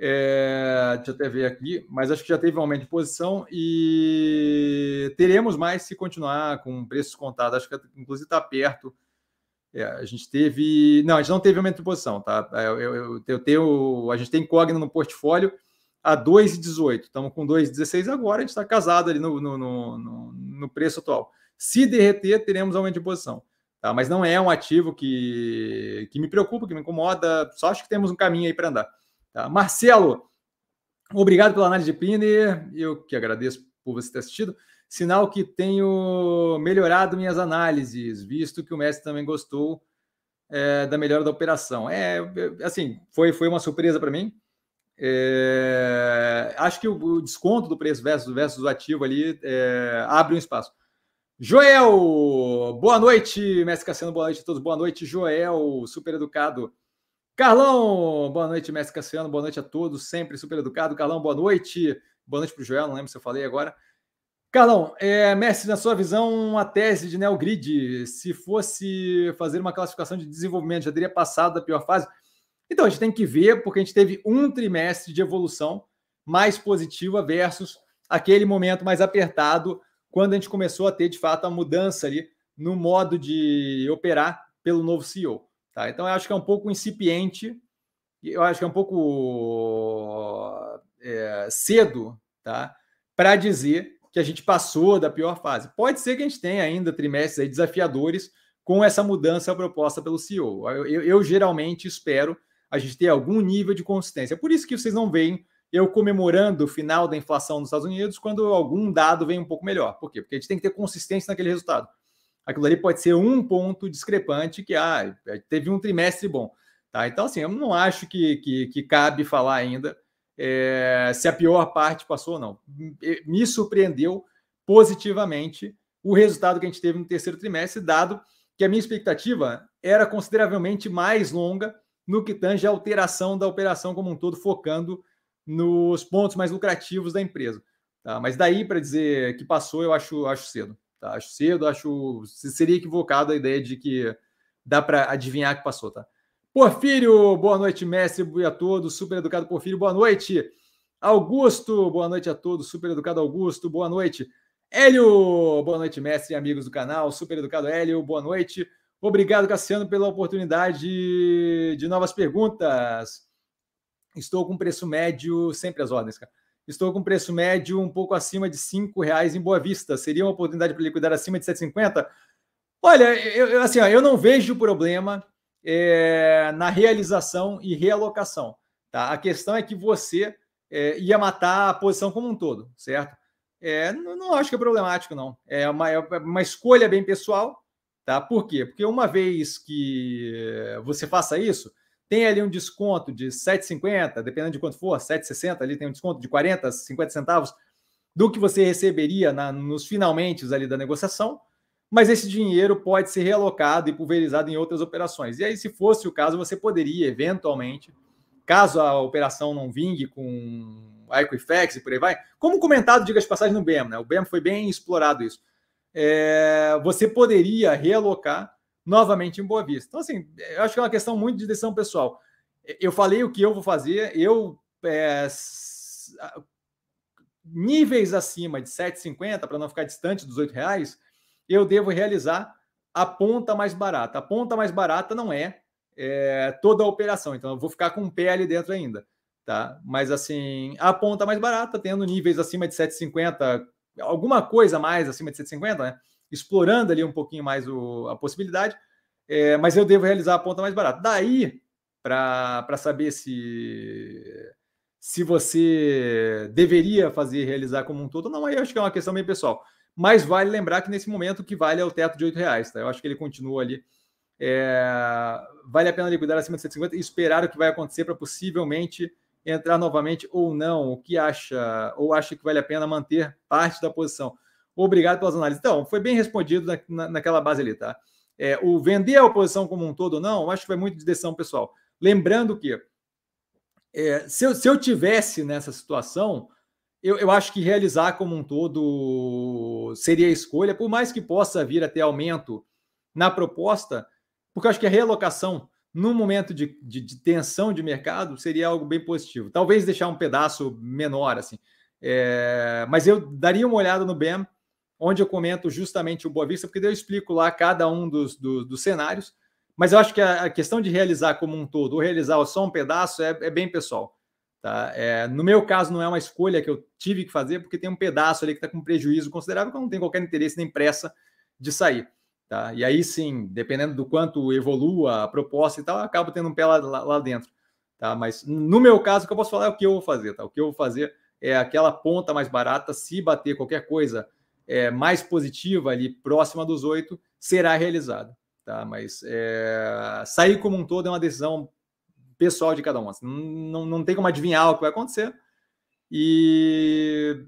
É, deixa eu até ver aqui, mas acho que já teve um aumento de posição e teremos mais se continuar com preços contados. Acho que inclusive está perto. É, a gente teve. Não, a gente não teve aumento de posição, tá? É, eu, eu, eu tenho. A gente tem Cogna no portfólio a 2,18. Estamos com 2,16 agora, a gente está casado ali no, no, no, no, preço atual. Se derreter, teremos aumento de posição. Tá? Mas não é um ativo que, que me preocupa, que me incomoda. Só acho que temos um caminho aí para andar. Tá? Marcelo, obrigado pela análise de Pliner. Eu que agradeço por você ter assistido. Sinal que tenho melhorado minhas análises, visto que o Messi também gostou é, da melhora da operação. É, assim, foi, foi uma surpresa para mim. É, acho que o, o, desconto do preço versus, versus o ativo ali é, abre um espaço. Joel, boa noite, Mestre Cassiano, boa noite a todos, boa noite, Joel, super educado. Carlão, boa noite, Mestre Cassiano, boa noite a todos, sempre super educado. Carlão, boa noite, boa noite para o Joel, não lembro se eu falei agora. Carlão, é, Mestre, na sua visão, a tese de NeoGrid, se fosse fazer uma classificação de desenvolvimento, já teria passado da pior fase? Então, a gente tem que ver, porque a gente teve um trimestre de evolução mais positiva versus aquele momento mais apertado, quando a gente começou a ter, de fato, a mudança ali no modo de operar pelo novo CEO. Tá? Então, eu acho que é um pouco incipiente, eu acho que é um pouco é, cedo tá? para dizer que a gente passou da pior fase. Pode ser que a gente tenha ainda trimestres desafiadores com essa mudança proposta pelo CEO. Eu, eu, eu, geralmente espero a gente ter algum nível de consistência. Por isso que vocês não veem eu comemorando o final da inflação nos Estados Unidos quando algum dado vem um pouco melhor. Por quê? Porque a gente tem que ter consistência naquele resultado aquilo ali pode ser um ponto discrepante que ah, teve um trimestre bom. Tá? Então, assim, eu não acho que, que, que cabe falar ainda é, se a pior parte passou ou não. Me surpreendeu positivamente o resultado que a gente teve no terceiro trimestre, dado que a minha expectativa era consideravelmente mais longa no que tange a alteração da operação como um todo, focando nos pontos mais lucrativos da empresa. Tá? Mas daí para dizer que passou, eu acho, acho cedo. Tá? Acho cedo, acho. Seria equivocado a ideia de que dá para adivinhar que passou, tá? Porfírio, boa noite, mestre e a todos. Super educado Porfírio, boa noite. Augusto, boa noite a todos. Super educado Augusto, boa noite. Hélio, boa noite, mestre e amigos do canal. Super educado Hélio, boa noite. Obrigado, Cassiano, pela oportunidade de novas perguntas. Estou com preço médio, sempre as ordens, cara. Estou com preço médio um pouco acima de R$ reais em Boa Vista. Seria uma oportunidade para liquidar acima de 7,50? Olha, eu, assim, ó, eu não vejo problema é, na realização e realocação. Tá? A questão é que você é, ia matar a posição como um todo, certo? É, não, não, acho que é problemático, não. É uma, é uma escolha bem pessoal. Tá? Por quê? Porque uma vez que você faça isso, tem ali um desconto de 7,50, dependendo de quanto for, 7,60, ali tem um desconto de 40, 50 centavos do que você receberia na, nos finalmente ali da negociação. Mas esse dinheiro pode ser realocado e pulverizado em outras operações. E aí, se fosse o caso, você poderia, eventualmente, caso a operação não vingue com a Equifax e por aí vai, como comentado, diga de passagem, no BEM, né? O BEM foi bem explorado isso. É, você poderia realocar novamente em Boa Vista. Então, assim, eu acho que é uma questão muito de decisão pessoal. Eu falei o que eu vou fazer, eu é, níveis acima de 7,50 para não ficar distante dos R$ reais, eu devo realizar a ponta mais barata. A ponta mais barata não é, é, toda a operação, então eu vou ficar com um pé ali dentro ainda, tá? Mas assim, a ponta mais barata, tendo níveis acima de 7,50, alguma coisa mais acima de 7,50, né? Explorando ali um pouquinho mais o, a possibilidade, é, mas eu devo realizar a ponta mais barata. Daí, para saber se se você deveria fazer realizar como um todo, não, aí eu acho que é uma questão bem pessoal. Mas vale lembrar que nesse momento o que vale é o teto de R$ reais, tá? Eu acho que ele continua ali. É... Vale a pena liquidar acima de 150 e esperar o que vai acontecer para possivelmente entrar novamente ou não. O que acha? Ou acha que vale a pena manter parte da posição? Obrigado pelas análises. Então, foi bem respondido na, na, naquela base ali, tá? É, o vender a oposição como um todo ou não, acho que vai muito de decisão pessoal. Lembrando que é, se, eu, se eu tivesse nessa situação, eu, eu acho que realizar como um todo seria a escolha, por mais que possa vir a ter aumento na proposta, porque eu acho que a realocação num momento de, de, de, tensão de mercado seria algo bem positivo. Talvez deixar um pedaço menor, assim. É, mas eu daria uma olhada no BEM, onde eu comento justamente o Boa Vista, porque eu explico lá cada um dos, dos, dos cenários. Mas eu acho que a, a, questão de realizar como um todo, ou realizar só um pedaço, é, é bem pessoal. Tá? É, no meu caso, não é uma escolha que eu tive que fazer, porque tem um pedaço ali que está com prejuízo considerável, que eu não tenho qualquer interesse nem pressa de sair. Tá? E aí sim, dependendo do quanto evolua a proposta e tal, eu acabo tendo um pé lá, lá, lá, dentro. Tá? Mas no meu caso, o que eu posso falar é o que eu vou fazer. Tá? O que eu vou fazer é aquela ponta mais barata, se bater qualquer coisa é, mais positiva ali próxima dos oito, será realizada. Tá? Mas é, sair como um todo é uma decisão pessoal de cada um. Assim, não, não tem como adivinhar o que vai acontecer. E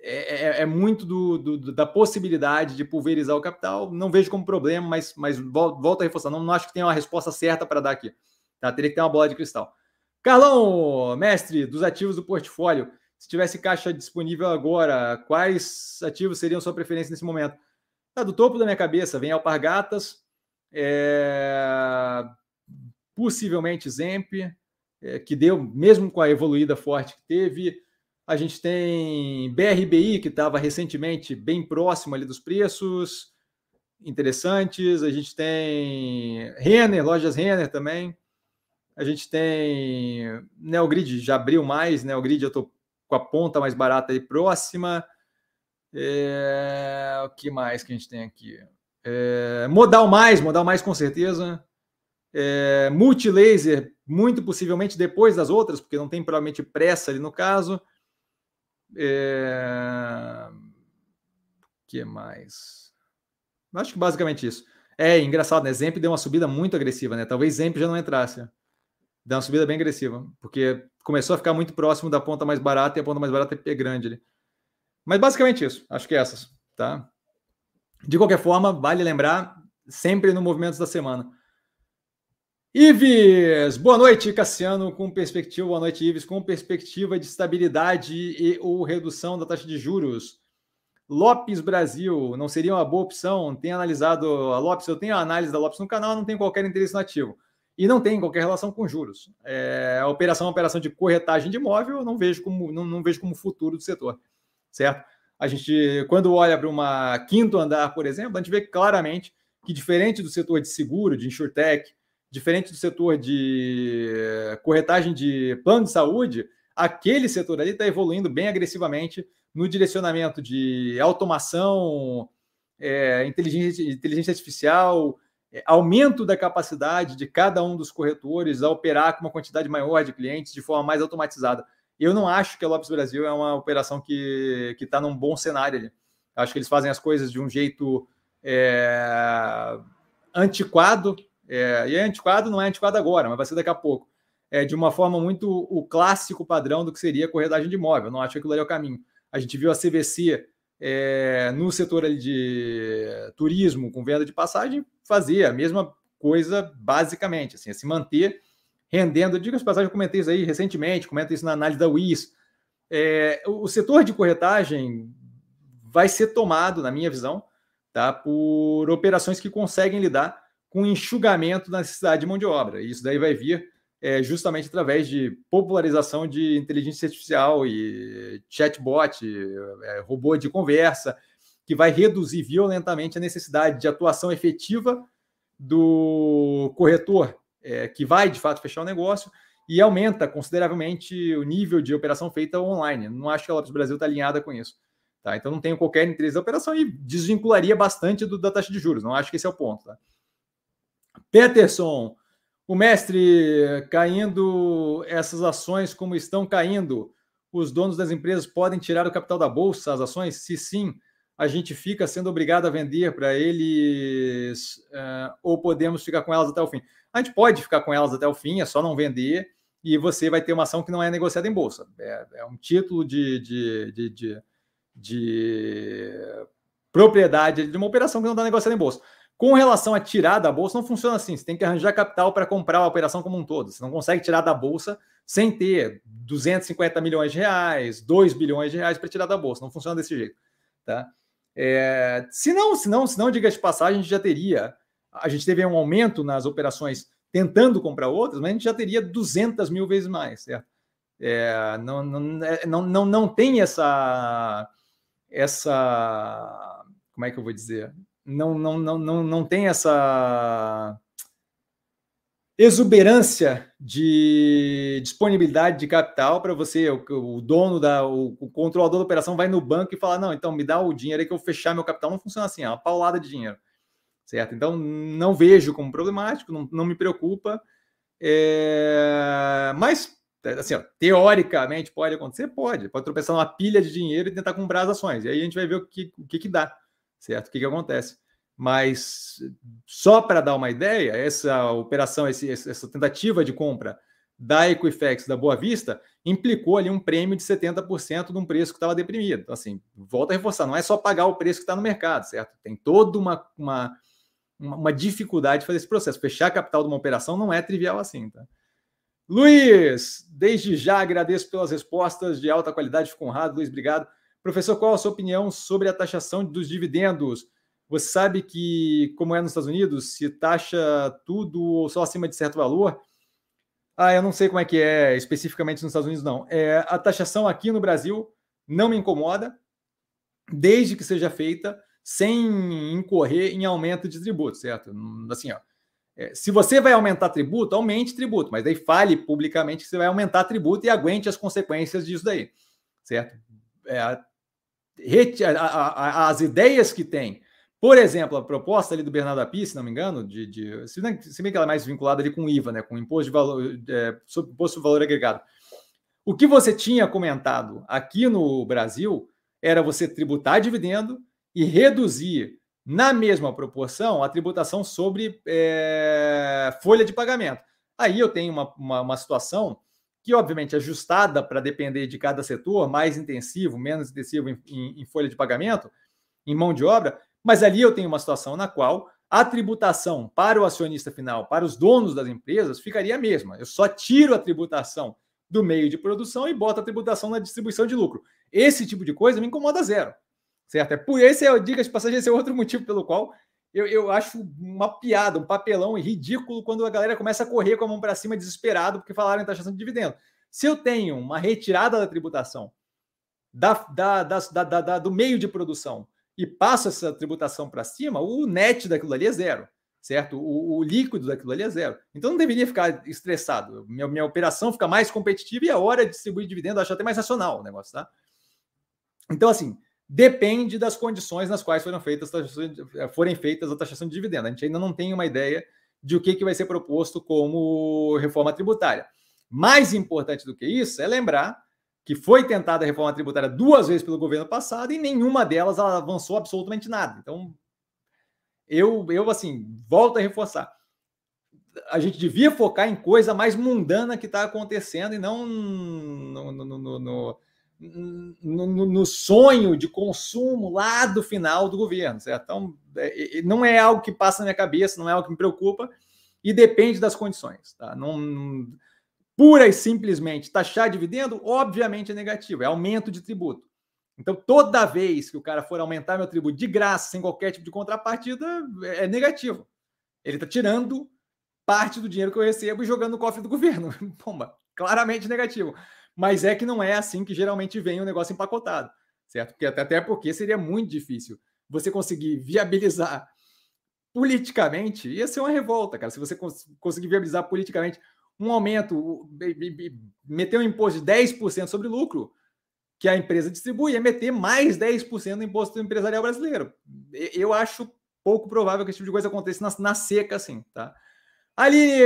é, é, é muito do, do, da possibilidade de pulverizar o capital. Não vejo como problema, mas, mas volto a reforçar. Não, não acho que tenha uma resposta certa para dar aqui. Tá? Teria que ter uma bola de cristal. Carlão, mestre dos ativos do portfólio, se tivesse caixa disponível agora, quais ativos seriam sua preferência nesse momento? Tá, do topo da minha cabeça vem Alpargatas, é, possivelmente Zemp, é, que deu, mesmo com a evoluída forte que teve. A gente tem BRBI, que estava recentemente bem próximo ali dos preços, interessantes. A gente tem Renner, lojas Renner também. A gente tem Neogrid, já abriu mais. Neogrid, eu estou com a ponta mais barata aí próxima. É... O que mais que a gente tem aqui? É... Modal mais, modal mais com certeza é, multilaser, muito possivelmente depois das outras, porque não tem provavelmente pressa ali no caso. É... que mais? Acho que basicamente isso. É engraçado, né? Zemp deu uma subida muito agressiva, né? Talvez Zemp já não entrasse. Deu uma subida bem agressiva, porque começou a ficar muito próximo da ponta mais barata e a ponta mais barata é grande ali. Mas basicamente isso. Acho que é essas, tá? De qualquer forma, vale lembrar sempre no movimentos da semana. Ives, boa noite, Cassiano, com perspectiva, boa noite, Ives, com perspectiva de estabilidade e ou redução da taxa de juros. Lopes Brasil, não seria uma boa opção? Tem analisado a Lopes, eu tenho a análise da Lopes no canal, não tenho qualquer interesse nativo. E não tem qualquer relação com juros. É, a operação é uma operação de corretagem de imóvel, eu não vejo como, não, não vejo como futuro do setor, certo? A gente, quando olha para uma quinto andar, por exemplo, a gente vê claramente que diferente do setor de seguro, de insurtech, diferente do setor de corretagem de plano de saúde, aquele setor ali está evoluindo bem agressivamente no direcionamento de automação, é, inteligência, inteligência artificial, é, aumento da capacidade de cada um dos corretores a operar com uma quantidade maior de clientes de forma mais automatizada. Eu não acho que a Lopes Brasil é uma operação que está num bom cenário ali. Acho que eles fazem as coisas de um jeito é, antiquado, é, e é antiquado, não é antiquado agora, mas vai ser daqui a pouco. É, de uma forma muito o clássico padrão do que seria corretagem de imóvel. Não acho que aquilo ali é o caminho. A gente viu a CVC é, no setor ali de turismo, com venda de passagem, fazer a mesma coisa basicamente, assim, se manter rendendo. Diga as passagens, eu comentei isso aí recentemente, comento isso na análise da WIS. É, o setor de corretagem vai ser tomado, na minha visão, tá, por operações que conseguem lidar com enxugamento da necessidade de mão de obra. E isso daí vai vir é, justamente através de popularização de inteligência artificial e chatbot, é, robô de conversa, que vai reduzir violentamente a necessidade de atuação efetiva do corretor, é, que vai de fato fechar o negócio, e aumenta consideravelmente o nível de operação feita online. Não acho que a Lopes Brasil está alinhada com isso. Tá? Então não tenho qualquer interesse da operação e desvincularia bastante do, da taxa de juros. Não acho que esse é o ponto. Tá? Peterson, o mestre caindo essas ações como estão caindo, os donos das empresas podem tirar o capital da bolsa as ações? Se sim, a gente fica sendo obrigado a vender para eles uh, ou podemos ficar com elas até o fim? A gente pode ficar com elas até o fim, é só não vender e você vai ter uma ação que não é negociada em bolsa. É, é um título de, de, de, de, de propriedade de uma operação que não está negociada em bolsa. Com relação a tirar da bolsa, não funciona assim. Você tem que arranjar capital para comprar a operação como um todo. Você não consegue tirar da bolsa sem ter 250 milhões de reais, 2 bilhões de reais para tirar da bolsa. Não funciona desse jeito. Tá? É, se não, se não, se não, diga de passagem, a gente já teria. A gente teve um aumento nas operações tentando comprar outras, mas a gente já teria 200 mil vezes mais, certo? É, não, não, é, não, não, não tem essa, essa. Como é que eu vou dizer? Não, não, não, não, não tem essa exuberância de disponibilidade de capital para você, o, o, dono da, o, o, controlador da operação vai no banco e fala, não, então me dá o dinheiro aí que eu fechar meu capital. Não funciona assim, é uma paulada de dinheiro, certo? Então não vejo como problemático, não, não me preocupa, é... mas assim, ó, teoricamente pode acontecer, pode, pode tropeçar numa pilha de dinheiro e tentar comprar as ações, e aí a gente vai ver o que, o que, que dá certo? O que, que acontece? Mas só para dar uma ideia, essa operação, essa tentativa de compra da Equifax da Boa Vista implicou ali um prêmio de 70% de um preço que estava deprimido. Então, assim, volta a reforçar, não é só pagar o preço que está no mercado, certo? Tem toda uma, uma, uma dificuldade de fazer esse processo. Fechar a capital de uma operação não é trivial assim, tá? Luiz, desde já agradeço pelas respostas de alta qualidade, fico honrado. Luiz, obrigado. Professor, qual a sua opinião sobre a taxação dos dividendos? Você sabe que, como é nos Estados Unidos, se taxa tudo ou só acima de certo valor? Ah, eu não sei como é que é especificamente nos Estados Unidos, não. É, a taxação aqui no Brasil não me incomoda, desde que seja feita sem incorrer em aumento de tributo, certo? Assim, ó, é, se você vai aumentar tributo, aumente tributo, mas daí fale publicamente que você vai aumentar tributo e aguente as consequências disso daí, certo? É, as ideias que tem. Por exemplo, a proposta ali do Bernardo Api, se não me engano, de, de se, bem, que ela é mais vinculada ali com IVA, né, com imposto de valor, é, sobre imposto de valor agregado. O que você tinha comentado aqui no Brasil era você tributar dividendo e reduzir na mesma proporção a tributação sobre é, folha de pagamento. Aí eu tenho uma, uma, uma situação que obviamente ajustada para depender de cada setor, mais intensivo, menos intensivo em, em, em, folha de pagamento, em mão de obra, mas ali eu tenho uma situação na qual a tributação para o acionista final, para os donos das empresas, ficaria a mesma. Eu só tiro a tributação do meio de produção e boto a tributação na distribuição de lucro. Esse tipo de coisa me incomoda zero, certo? É por esse é, diga de passagem, esse é outro motivo pelo qual eu, eu acho uma piada, um papelão ridículo quando a galera começa a correr com a mão para cima desesperado porque falaram em taxação de dividendo. Se eu tenho uma retirada da tributação da, da, da, da do meio de produção e passo essa tributação para cima, o net daquilo ali é zero, certo? O, o, líquido daquilo ali é zero. Então não deveria ficar estressado. Minha, minha operação fica mais competitiva e a hora de distribuir dividendo acho até mais racional o negócio, tá? Então, assim, depende das condições nas quais foram feitas, eh, forem feitas a taxação de dividendo. A gente ainda não tem uma ideia de o que, que vai ser proposto como reforma tributária. Mais importante do que isso é lembrar que foi tentada a reforma tributária duas vezes pelo governo passado e nenhuma delas avançou absolutamente nada. Então, eu, eu assim, volto a reforçar. A gente devia focar em coisa mais mundana que está acontecendo e não no, no, no, no no, sonho de consumo lá do final do governo, certo? Então, é, não é algo que passa na minha cabeça, não é algo que me preocupa e depende das condições, tá? Não, não pura e simplesmente taxar dividendo, obviamente é negativo, é aumento de tributo. Então, toda vez que o cara for aumentar meu tributo de graça, sem qualquer tipo de contrapartida, é negativo. Ele está tirando parte do dinheiro que eu recebo e jogando no cofre do governo. Pomba, claramente negativo. Mas é que não é assim que geralmente vem o negócio empacotado, certo? Porque até porque seria muito difícil você conseguir viabilizar politicamente, ia ser uma revolta, cara. Se você conseguir viabilizar politicamente um aumento, meter um imposto de 10% sobre lucro, que a empresa distribui, é meter mais 10% no imposto empresarial brasileiro. Eu acho pouco provável que esse tipo de coisa aconteça na, na seca, assim, tá? Aline,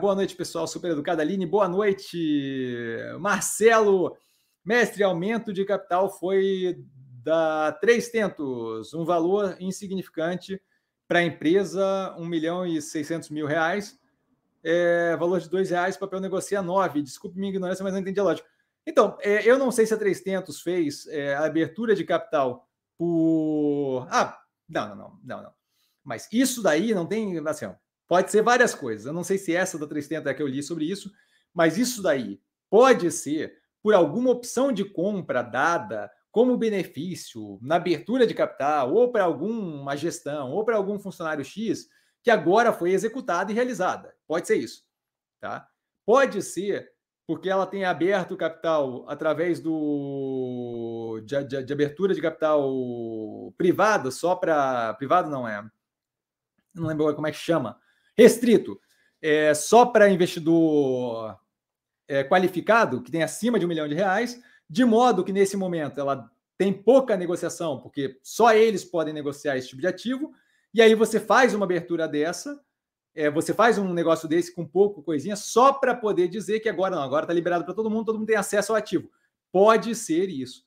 boa noite, pessoal. Super educada. Aline, boa noite. Marcelo, mestre, aumento de capital foi da três tentos, um valor insignificante para a empresa, 1 milhão e 600 mil reais. É, valor de dois reais, papel negocia nove. Desculpe minha ignorância, mas não entendi a lógica. Então, é, eu não sei se a três tentos fez é, a abertura de capital por. Ah, não, não, não, não, não. Mas isso daí não tem. Assim, ó, Pode ser várias coisas. Eu não sei se essa da 330 é que eu li sobre isso, mas isso daí pode ser por alguma opção de compra dada como benefício na abertura de capital, ou para alguma gestão, ou para algum funcionário X, que agora foi executada e realizada. Pode ser isso. Tá? Pode ser porque ela tem aberto o capital através do de, de, de abertura de capital privado, só para. Privado não é. Não lembro como é que chama restrito é, só para investidor é, qualificado, que tem acima de um milhão de reais, de modo que nesse momento ela tem pouca negociação, porque só eles podem negociar esse tipo de ativo, e aí você faz uma abertura dessa, é, você faz um negócio desse com pouco coisinha, só para poder dizer que agora não, agora está liberado para todo mundo, todo mundo tem acesso ao ativo. Pode ser isso.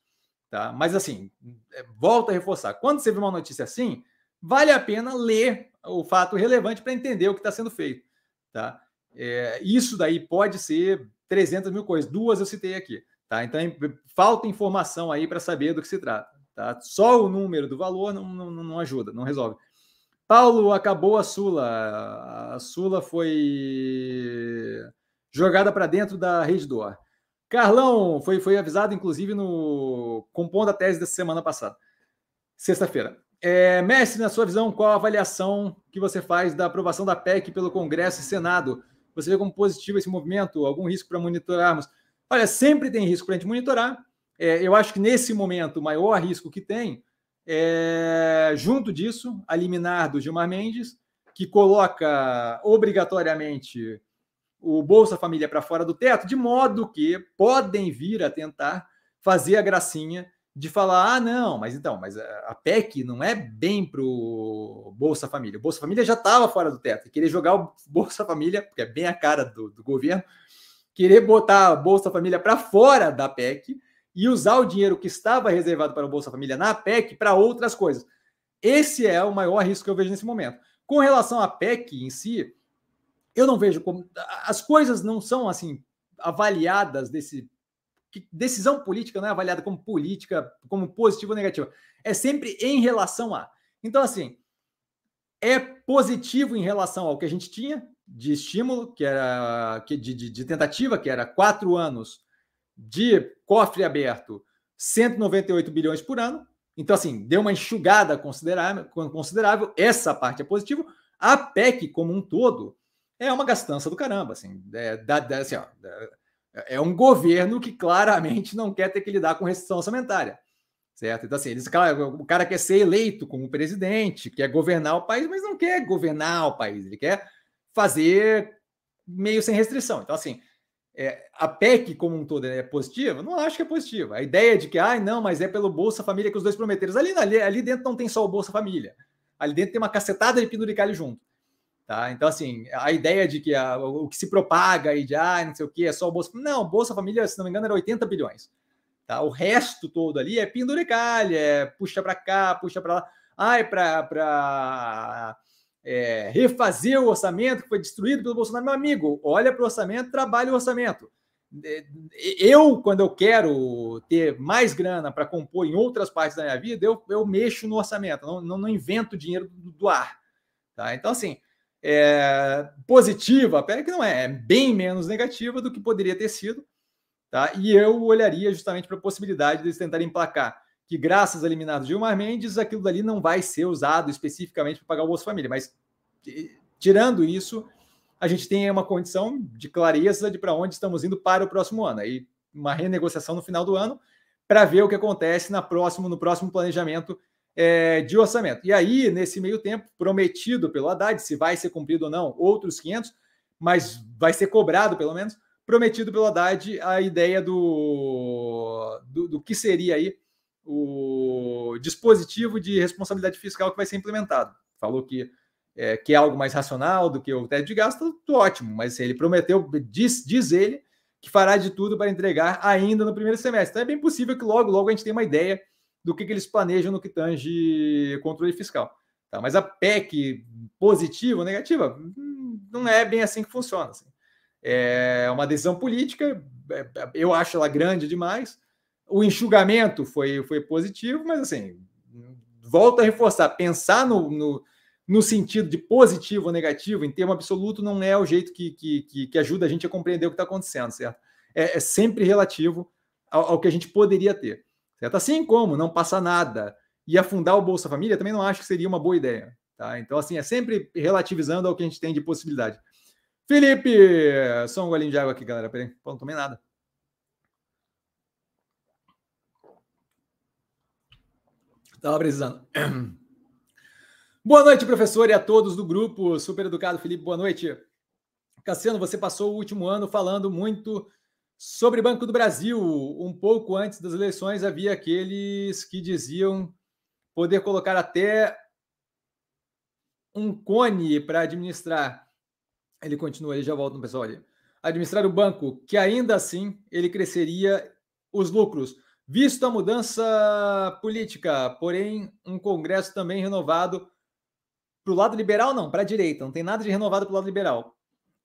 Tá? Mas assim, é, volta a reforçar. Quando você vê uma notícia assim, vale a pena ler o fato relevante para entender o que está sendo feito. Tá? É, isso daí pode ser 300 mil coisas, duas eu citei aqui. Tá? Então, falta informação aí para saber do que se trata. Tá? Só o número do valor não, não, não ajuda, não resolve. Paulo acabou a Sula. A Sula foi jogada para dentro da rede do ar. Carlão foi, foi avisado, inclusive, no compondo a tese dessa semana passada, sexta-feira. É, Mestre, na sua visão, qual a avaliação que você faz da aprovação da PEC pelo Congresso e Senado? Você vê como positivo esse movimento? Algum risco para monitorarmos? Olha, sempre tem risco para a gente monitorar. É, eu acho que nesse momento o maior risco que tem é, junto disso, a liminar do Gilmar Mendes, que coloca obrigatoriamente o Bolsa Família para fora do teto, de modo que podem vir a tentar fazer a gracinha de falar, ah, não, mas então, mas a PEC não é bem para o Bolsa Família. O Bolsa Família já estava fora do teto. Querer jogar o Bolsa Família, porque é bem a cara do, do governo, querer botar a Bolsa Família para fora da PEC e usar o dinheiro que estava reservado para o Bolsa Família na PEC para outras coisas. Esse é o maior risco que eu vejo nesse momento. Com relação à PEC em si, eu não vejo como. As coisas não são assim avaliadas desse que decisão política não é avaliada como política, como positiva ou negativa. É sempre em relação a. Então, assim, é positivo em relação ao que a gente tinha de estímulo, que era de, de, de tentativa, que era quatro anos de cofre aberto, 198 bilhões por ano. Então, assim, deu uma enxugada considerável, considerável. Essa parte é positiva. A PEC, como um todo, é uma gastança do caramba. Assim, é, da, assim ó, é um governo que claramente não quer ter que lidar com restrição orçamentária. Certo? Então, assim, eles, o cara quer ser eleito como presidente, quer governar o país, mas não quer governar o país, ele quer fazer meio sem restrição. Então, assim, é, a PEC como um todo é positiva? Não acho que é positiva. A ideia de que, ah, não, mas é pelo Bolsa Família que os dois prometeram. Ali, ali, ali dentro não tem só o Bolsa Família. Ali dentro tem uma cacetada de penduricalho junto. Tá? Então, assim, a ideia de que a, o que se propaga e de ah, não sei o que, é só o Bolsa Não, Bolsa Família, se não me engano, era 80 bilhões. Tá? O resto todo ali é penduricalha, é puxa para cá, puxa para lá. Ah, é para é, refazer o orçamento que foi destruído pelo Bolsonaro. Meu amigo, olha para o orçamento, trabalha o orçamento. eu, quando eu quero ter mais grana para compor em outras partes da minha vida, eu, eu mexo no orçamento, não, não, não invento dinheiro do, do ar. Tá? Então, assim, é, positiva, até que não é, é bem menos negativa do que poderia ter sido. Tá? E eu olharia justamente para a possibilidade de eles tentarem emplacar que, graças a eliminados Gilmar Mendes, aquilo dali não vai ser usado especificamente para pagar o Bolsa Família. Mas, tirando isso, a gente tem uma condição de clareza de para onde estamos indo para o próximo ano. Aí, uma renegociação no final do ano para ver o que acontece na próximo, no próximo planejamento é, de orçamento. E aí, nesse meio tempo, prometido pelo Haddad, se vai ser cumprido ou não, outros 500, mas vai ser cobrado, pelo menos, prometido pelo Haddad a ideia do, do, do que seria aí o dispositivo de responsabilidade fiscal que vai ser implementado. Falou que é, que é algo mais racional do que o teto de gasto, ótimo, mas ele prometeu, diz, diz ele, que fará de tudo para entregar ainda no primeiro semestre. Então é bem possível que logo, logo a gente tenha uma ideia do que, que eles planejam no que tange controle fiscal. Tá? Mas a PEC positiva ou negativa não é bem assim que funciona. Assim. É uma decisão política, é, eu acho ela grande demais. O enxugamento foi, foi positivo, mas assim, volto a reforçar, pensar no, no, no sentido de positivo ou negativo, em termo absoluto, não é o jeito que, que, que ajuda a gente a compreender o que está acontecendo, certo? É, é sempre relativo ao, ao que a gente poderia ter. Certo? Assim como não passar nada e afundar o Bolsa Família, também não acho que seria uma boa ideia. Tá? Então, assim, é sempre relativizando ao que a gente tem de possibilidade. Felipe, só um golinho de água aqui, galera. Peraí, não tomei nada. Estava precisando. Boa noite, professor, e a todos do grupo Super Educado. Felipe, boa noite. Cassiano, você passou o último ano falando muito Sobre Banco do Brasil, um pouco antes das eleições, havia aqueles que diziam poder colocar até um cone para administrar. Ele continua, ele já volta no pessoal ali. Administrar o banco, que ainda assim ele cresceria os lucros, visto a mudança política, porém um Congresso também renovado para o lado liberal, não, para a direita, não tem nada de renovado para o lado liberal.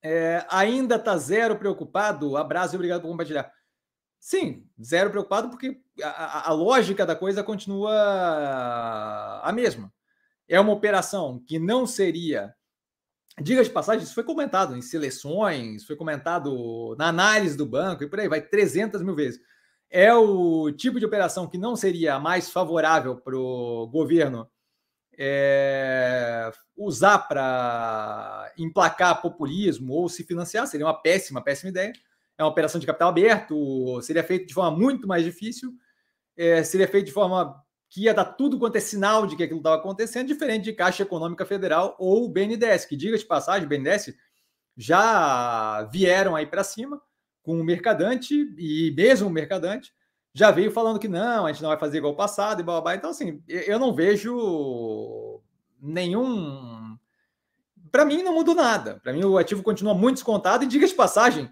É, ainda está zero preocupado? Abraço e obrigado por compartilhar. Sim, zero preocupado, porque a, a, lógica da coisa continua a mesma. É uma operação que não seria. Diga de passagem, isso foi comentado em seleções, foi comentado na análise do banco e por aí vai 300 mil vezes. É o tipo de operação que não seria mais favorável para o governo é, usar para emplacar populismo ou se financiar seria uma péssima, péssima ideia. É uma operação de capital aberto, seria feito de forma muito mais difícil, é, seria feito de forma que ia dar tudo quanto é sinal de que aquilo estava acontecendo, diferente de Caixa Econômica Federal ou BNDES, que diga de passagem, BNDES já vieram aí para cima com o mercadante e mesmo o mercadante já veio falando que não, a gente não vai fazer igual o passado e blá, blá, blá. Então, assim, eu não vejo nenhum. Para mim, não mudou nada. Para mim, o ativo continua muito descontado. E diga de passagem,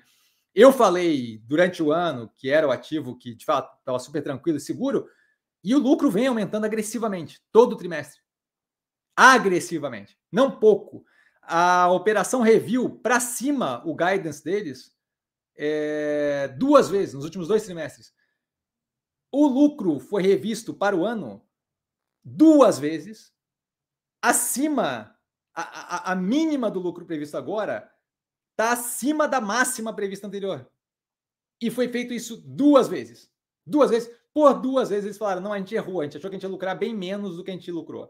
eu falei durante o ano que era o ativo que, de fato, estava super tranquilo e seguro, e o lucro vem aumentando agressivamente, todo trimestre. Agressivamente, não pouco. A operação review para cima o guidance deles é, duas vezes nos últimos dois trimestres. O lucro foi revisto para o ano duas vezes, acima, a, a, a mínima do lucro previsto agora está acima da máxima prevista anterior. E foi feito isso duas vezes. Duas vezes. Por duas vezes eles falaram: não, a gente errou, a gente achou que a gente ia lucrar bem menos do que a gente lucrou.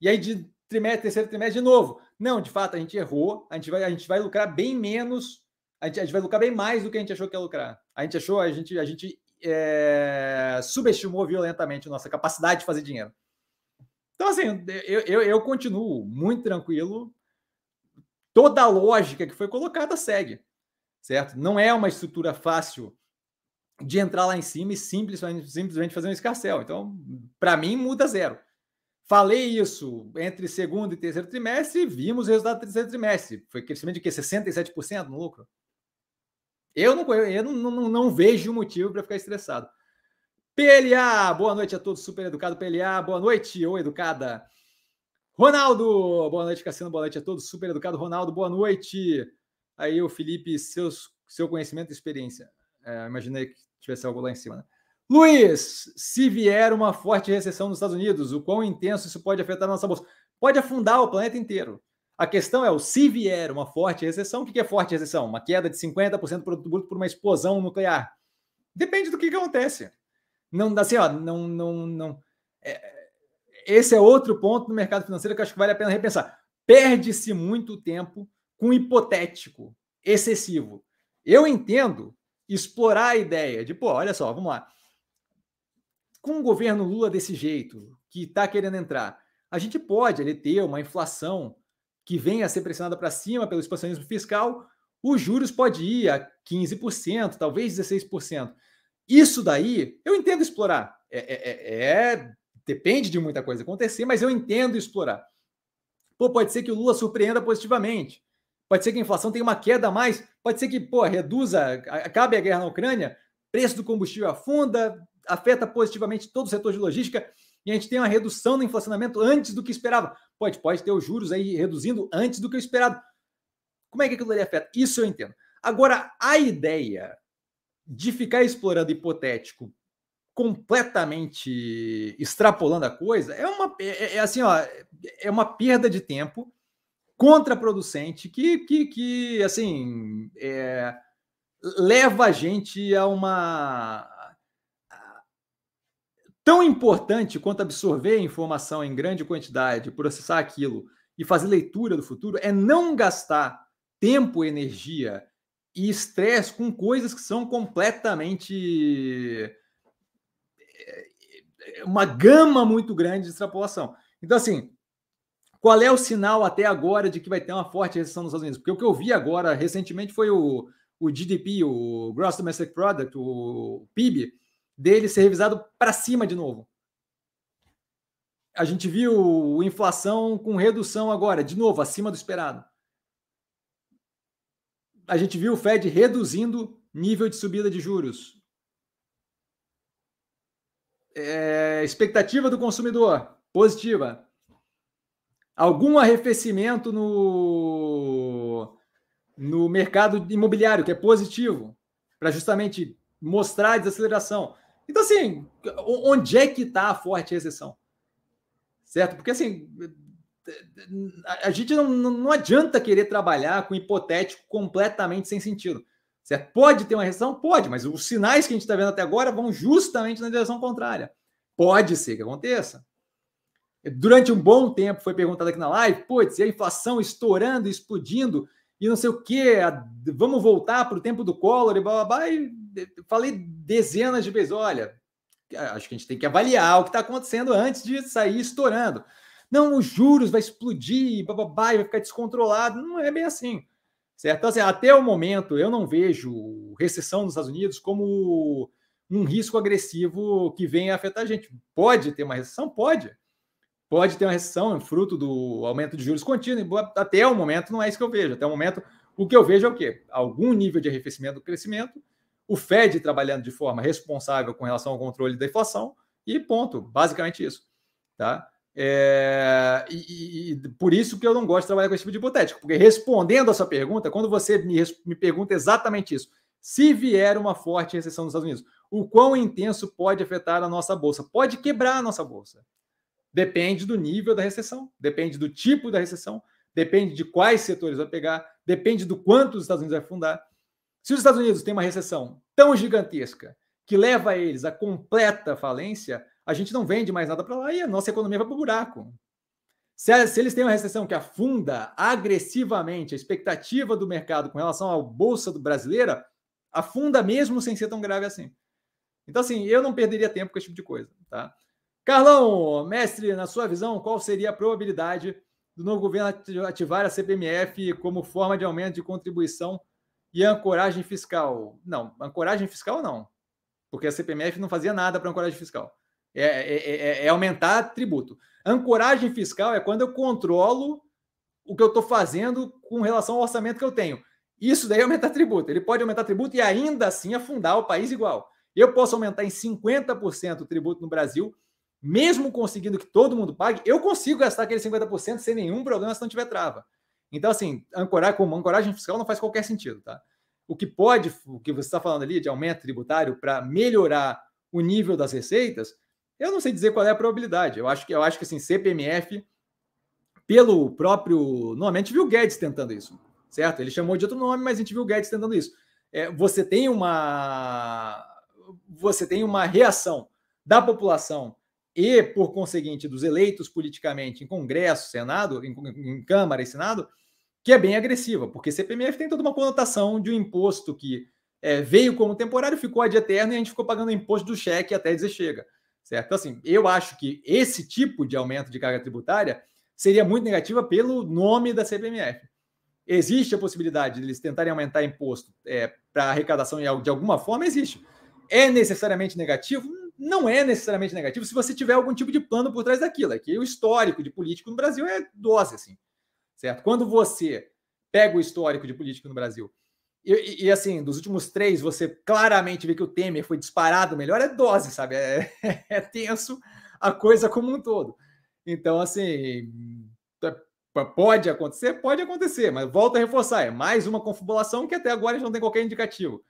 E aí, de trimestre, terceiro trimestre, de novo. Não, de fato, a gente errou, a gente vai, a gente vai lucrar bem menos, a gente, a gente vai lucrar bem mais do que a gente achou que ia lucrar. A gente achou, a gente, a gente é, subestimou violentamente nossa capacidade de fazer dinheiro. Então, assim, eu, eu, eu, continuo muito tranquilo. Toda a lógica que foi colocada segue, certo? Não é uma estrutura fácil de entrar lá em cima e simplesmente, simplesmente fazer um escarcel. Então, para mim, muda zero. Falei isso entre segundo e terceiro trimestre vimos o resultado do terceiro trimestre. Foi crescimento de quê? 67% no lucro? Eu não, eu não, não, não vejo motivo para ficar estressado. PLA, boa noite a todos, super educado. PLA, boa noite, ou educada. Ronaldo, boa noite, Cassino, boa noite a todos, super educado. Ronaldo, boa noite. Aí o Felipe, seus, seu conhecimento e experiência. É, imaginei que tivesse algo lá em cima. Né? Luiz, se vier uma forte recessão nos Estados Unidos, o quão intenso isso pode afetar a nossa bolsa? Pode afundar o planeta inteiro. A questão é o se vier uma forte recessão, o que é forte recessão? Uma queda de 50% do produto bruto por uma explosão nuclear. Depende do que, acontece. Não, assim, ó, não, não, não. É, esse é outro ponto no mercado financeiro que acho que vale a pena repensar. Perde-se muito tempo com hipotético excessivo. Eu entendo explorar a ideia de, pô, olha só, vamos lá. Com o governo Lula desse jeito, que está querendo entrar, a gente pode ele, ter uma inflação que venha a ser pressionada para cima pelo expansionismo fiscal, os juros pode ir a 15%, talvez 16%. Isso daí, eu entendo explorar. É, é, é, é, depende de muita coisa acontecer, mas eu entendo explorar. Pô, pode ser que o Lula surpreenda positivamente. Pode ser que a inflação tenha uma queda a mais. Pode ser que, pô, reduza, acabe a guerra na Ucrânia, preço do combustível afunda, afeta positivamente todo o setor de logística e a gente tem uma redução no inflacionamento antes do que esperava. Pode, pode ter os juros aí reduzindo antes do que o esperado. Como é que aquilo ali afeta? Isso eu entendo. Agora, a ideia de ficar explorando hipotético completamente extrapolando a coisa é uma é, é assim ó é uma perda de tempo contraproducente que que, que assim é, leva a gente a uma tão importante quanto absorver informação em grande quantidade, processar aquilo e fazer leitura do futuro é não gastar tempo, energia e estresse com coisas que são completamente é, uma gama muito grande de extrapolação. Então, assim, qual é o sinal até agora de que vai ter uma forte recessão nos Estados Unidos? Porque o que eu vi agora recentemente foi o, o GDP, o Gross Domestic Product, o PIB, dele ser revisado para cima de novo. A gente viu inflação com redução agora, de novo, acima do esperado. A gente viu o Fed reduzindo nível de subida de juros. É, expectativa do consumidor positiva. Algum arrefecimento no, no mercado imobiliário, que é positivo, para justamente mostrar a desaceleração. Então, assim, onde é que está a forte recessão? Certo? Porque, assim, a gente não, não adianta querer trabalhar com hipotético completamente sem sentido. Certo? Pode ter uma recessão? Pode, mas os sinais que a gente está vendo até agora vão justamente na direção contrária. Pode ser que aconteça. Durante um bom tempo foi perguntado aqui na live, putz, e a inflação estourando, explodindo, e não sei o quê, vamos voltar para o tempo do Collor e blá, blá, blá, e falei dezenas de vezes, olha, acho que a gente tem que avaliar o que está acontecendo antes de sair estourando. Não, os juros vai explodir, bababá, vai ficar descontrolado. Não é bem assim. Certo? Então, assim, até o momento, eu não vejo recessão nos Estados Unidos como um risco agressivo que venha afetar a gente. Pode ter uma recessão? Pode. Pode ter uma recessão, fruto do aumento de juros contínuo. Até o momento, não é isso que eu vejo. Até o momento, o que eu vejo é o quê? Algum nível de arrefecimento do crescimento o Fed trabalhando de forma responsável com relação ao controle da inflação e ponto. Basicamente isso. Tá? É, e, e, por isso que eu não gosto de trabalhar com esse tipo de hipotético, porque respondendo a sua pergunta, quando você me, me pergunta exatamente isso, se vier uma forte recessão nos Estados Unidos, o quão intenso pode afetar a nossa bolsa? Pode quebrar a nossa bolsa. Depende do nível da recessão, depende do tipo da recessão, depende de quais setores vai pegar, depende do quanto os Estados Unidos vai fundar. Se os Estados Unidos têm uma recessão tão gigantesca que leva eles à completa falência, a gente não vende mais nada para lá e a nossa economia vai para o buraco. Se, se, eles têm uma recessão que afunda agressivamente a expectativa do mercado com relação à bolsa brasileira, afunda mesmo sem ser tão grave assim. Então, assim, eu não perderia tempo com esse tipo de coisa, tá? Carlão, mestre, na sua visão, qual seria a probabilidade do novo governo ativar a CPMF como forma de aumento de contribuição e ancoragem fiscal? Não, ancoragem fiscal não, porque a CPMF não fazia nada para ancoragem fiscal. É, é, é, é, aumentar tributo. Ancoragem fiscal é quando eu controlo o que eu estou fazendo com relação ao orçamento que eu tenho. Isso daí é aumentar tributo. Ele pode aumentar tributo e ainda assim afundar o país igual. Eu posso aumentar em 50% o tributo no Brasil, mesmo conseguindo que todo mundo pague, eu consigo gastar aquele 50% sem nenhum problema se não tiver trava. Então, assim, ancorar como ancoragem fiscal não faz qualquer sentido, tá? o que pode, o que você está falando ali de aumento tributário para melhorar o nível das receitas, eu não sei dizer qual é a probabilidade. Eu acho que eu acho que assim, CPMF, pelo próprio. Normalmente viu o Guedes tentando isso, certo? Ele chamou de outro nome, mas a gente viu o Guedes tentando isso. É, você tem uma. Você tem uma reação da população e, por conseguinte, dos eleitos politicamente em Congresso, Senado, em, em Câmara e Senado, que é bem agressiva, porque CPMF tem toda uma conotação de um imposto que é, veio como temporário, ficou ad eterno e a gente ficou pagando imposto do cheque até dizer chega. Certo? Então, assim, eu acho que esse tipo de aumento de carga tributária seria muito negativa pelo nome da CPMF. Existe a possibilidade de eles tentarem aumentar imposto é, para arrecadação de alguma forma? Existe. É necessariamente negativo? Não é necessariamente negativo se você tiver algum tipo de plano por trás daquilo. É que o histórico de político no Brasil é dose, assim. Certo? Quando você pega o histórico de político no Brasil e, e, assim, dos últimos três, você claramente vê que o Temer foi disparado melhor, é dose, sabe? É, é tenso a coisa como um todo. Então, assim, é, pode acontecer? Pode acontecer, mas volta a reforçar, é mais uma confabulação que até agora a gente não tem qualquer indicativo.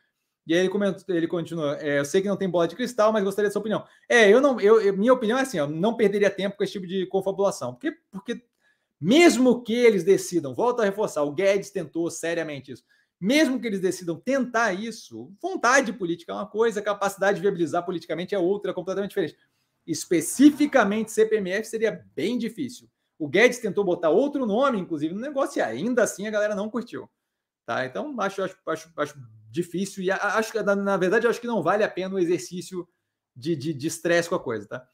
E aí ele, comenta, ele continua, é, eu sei que não tem bola de cristal, mas gostaria da sua opinião. É, eu não, eu, minha opinião é assim, eu não perderia tempo com esse tipo de confabulação, porque, porque mesmo que eles decidam, volta a reforçar, o Guedes tentou seriamente isso, mesmo que eles decidam tentar isso, vontade política é uma coisa, capacidade de viabilizar politicamente é outra, completamente diferente. Especificamente CPMF seria bem difícil. O Guedes tentou botar outro nome, inclusive, no negócio, e ainda assim a galera não curtiu. Tá? Então, acho, acho, acho, acho difícil, e acho que, na verdade, acho que não vale a pena o exercício de estresse de, estresse com a coisa, tá?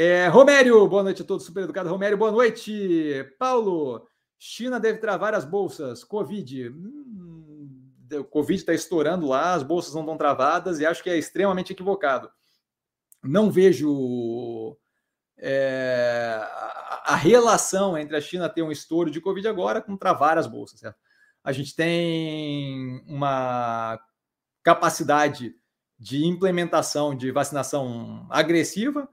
É, Romério, boa noite a todos, super educado. Romério, boa noite. Paulo, China deve travar as bolsas. Covid. Hum, o Covid está estourando lá, as bolsas não estão travadas e acho que é extremamente equivocado. Não vejo é, a, relação entre a China ter um estouro de Covid agora com travar as bolsas. Certo? A gente tem uma capacidade de implementação de vacinação agressiva.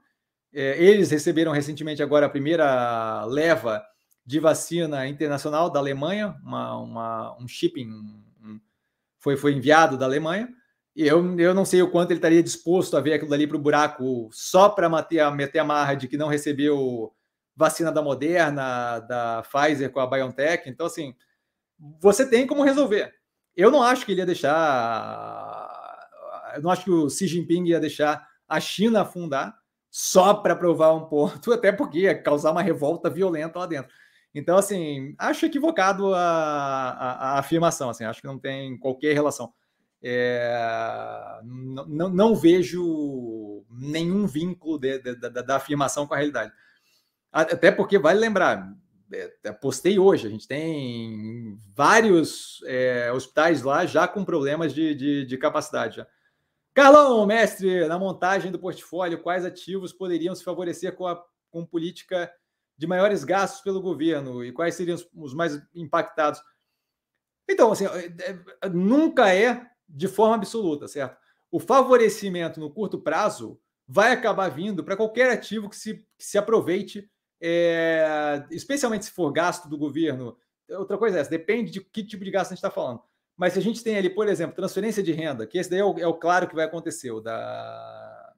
É, eles receberam recentemente agora a primeira leva de vacina internacional da Alemanha, uma, uma, um shipping um, foi, foi enviado da Alemanha. E eu, eu não sei o quanto ele estaria disposto a ver aquilo dali para o buraco só para meter, meter a marra de que não recebeu vacina da Moderna, da Pfizer com a BioNTech. Então, assim, você tem como resolver. Eu não acho que ele ia deixar. Eu não acho que o Xi Jinping ia deixar a China afundar só para provar um ponto, até porque ia causar uma revolta violenta lá dentro. Então, assim, acho equivocado a, a, a afirmação, assim, acho que não tem qualquer relação. É, não, não, vejo nenhum vínculo de, de, de, da afirmação com a realidade. Até porque, vale lembrar, é, postei hoje, a gente tem vários é, hospitais lá já com problemas de, de, de capacidade. Já. Carlão, mestre, na montagem do portfólio, quais ativos poderiam se favorecer com, a, com política de maiores gastos pelo governo e quais seriam os mais impactados. Então, assim, é, é, nunca é de forma absoluta, certo? O favorecimento no curto prazo vai acabar vindo para qualquer ativo que se, que se aproveite, é, especialmente se for gasto do governo. Outra coisa é essa, depende de que tipo de gasto a gente está falando. Mas se a gente tem ali, por exemplo, transferência de renda, que esse daí é o, é o claro que vai acontecer, o da,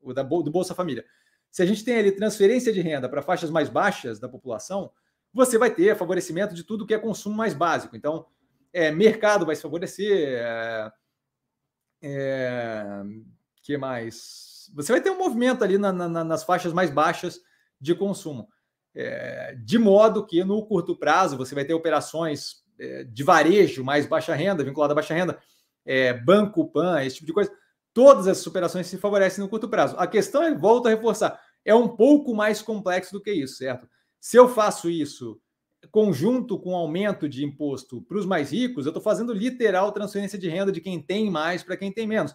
o da do Bolsa Família. Se a gente tem ali transferência de renda para faixas mais baixas da população, você vai ter favorecimento de tudo que é consumo mais básico. Então, é, mercado vai se favorecer. É, é, que mais? Você vai ter um movimento ali na, na, nas faixas mais baixas de consumo. É, de modo que no curto prazo você vai ter operações é, de varejo mais baixa renda, vinculada à baixa renda, é, banco, PAN, esse tipo de coisa, Todas essas operações se favorecem no curto prazo. A questão é, volto a reforçar, é um pouco mais complexo do que isso, certo? Se eu faço isso conjunto com aumento de imposto para os mais ricos, eu estou fazendo literal transferência de renda de quem tem mais para quem tem menos.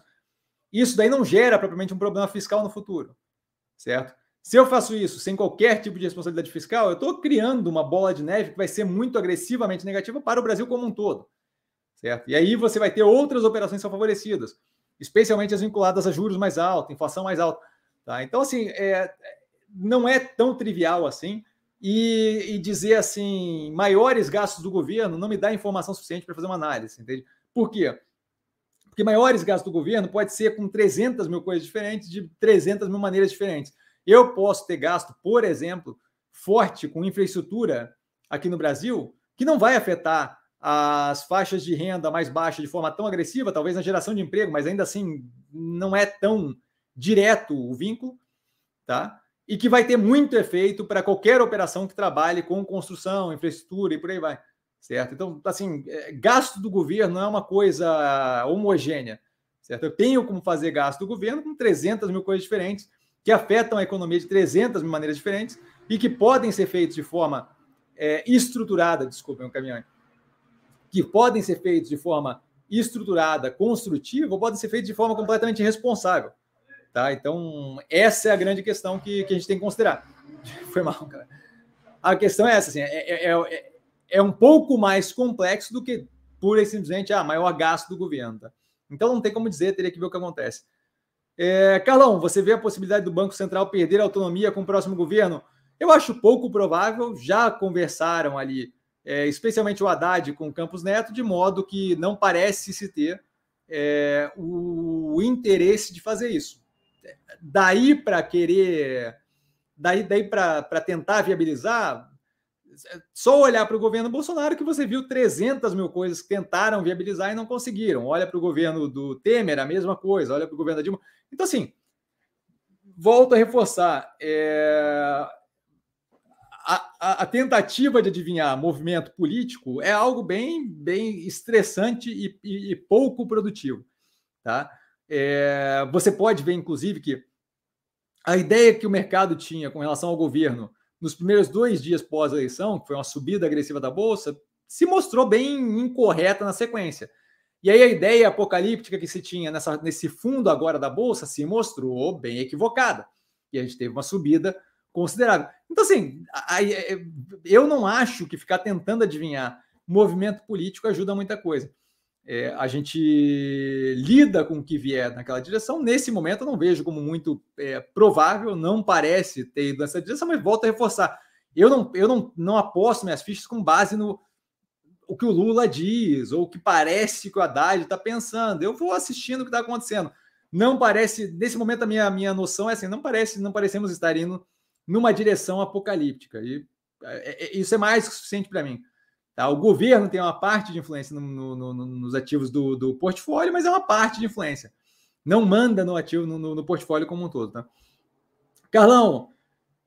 Isso daí não gera propriamente um problema fiscal no futuro, certo? Se eu faço isso sem qualquer tipo de responsabilidade fiscal, eu estou criando uma bola de neve que vai ser muito agressivamente negativa para o Brasil como um todo, certo? E aí você vai ter outras operações são favorecidas especialmente as vinculadas a juros mais altos, inflação mais alta. Tá? Então, assim, é, não é tão trivial assim. E, e, dizer assim, maiores gastos do governo não me dá informação suficiente para fazer uma análise, entende? Por quê? Porque maiores gastos do governo pode ser com 300 mil coisas diferentes, de 300 mil maneiras diferentes. Eu posso ter gasto, por exemplo, forte com infraestrutura aqui no Brasil, que não vai afetar as faixas de renda mais baixas de forma tão agressiva, talvez na geração de emprego, mas ainda assim não é tão direto o vínculo, tá? E que vai ter muito efeito para qualquer operação que trabalhe com construção, infraestrutura e por aí vai, certo? Então, assim, é, gasto do governo não é uma coisa homogênea, certo? Eu tenho como fazer gasto do governo com 300 mil coisas diferentes que afetam a economia de 300 mil maneiras diferentes e que podem ser feitos de forma é, estruturada, desculpem, um caminhão, que podem ser feitos de forma estruturada, construtiva, ou podem ser feitos de forma completamente irresponsável. Tá? Então, essa é a grande questão que, que a gente tem que considerar. Foi mal, cara. A questão é essa, assim, é, é, é, é um pouco mais complexo do que pura e simplesmente ah, maior gasto do governo. Tá? Então, não tem como dizer, teria que ver o que acontece. É, Carlão, você vê a possibilidade do Banco Central perder a autonomia com o próximo governo? Eu acho pouco provável, já conversaram ali, é, especialmente o Haddad com o Campos Neto, de modo que não parece se ter é, o interesse de fazer isso. Daí para querer, daí, daí para tentar viabilizar, só olhar para o governo Bolsonaro que você viu 300 mil coisas que tentaram viabilizar e não conseguiram. Olha para o governo do Temer, a mesma coisa. Olha para o governo da Dilma. Então, assim, volto a reforçar. É, a, a, tentativa de adivinhar movimento político é algo bem, bem estressante e, e, e pouco produtivo. Tá? É, você pode ver, inclusive, que a ideia que o mercado tinha com relação ao governo nos primeiros dois dias pós-eleição, que foi uma subida agressiva da Bolsa, se mostrou bem incorreta na sequência. E aí a ideia apocalíptica que se tinha nessa, nesse fundo agora da Bolsa se mostrou bem equivocada. E a gente teve uma subida considerável. Então, assim, eu não acho que ficar tentando adivinhar movimento político ajuda muita coisa. É, a gente lida com o que vier naquela direção. Nesse momento, eu não vejo como muito é, provável, não parece ter ido nessa direção, mas volto a reforçar. Eu não, eu não, não aposto minhas fichas com base no o que o Lula diz, ou o que parece que o Haddad está pensando. Eu vou assistindo o que está acontecendo. Não parece, nesse momento, a minha, minha noção é assim: não parece, não parecemos estar indo numa direção apocalíptica. E é, é, isso é mais que suficiente para mim. Tá? O governo tem uma parte de influência no, no, no, nos ativos do, do, portfólio, mas é uma parte de influência. Não manda no ativo, no, portfólio como um todo. Tá? Carlão,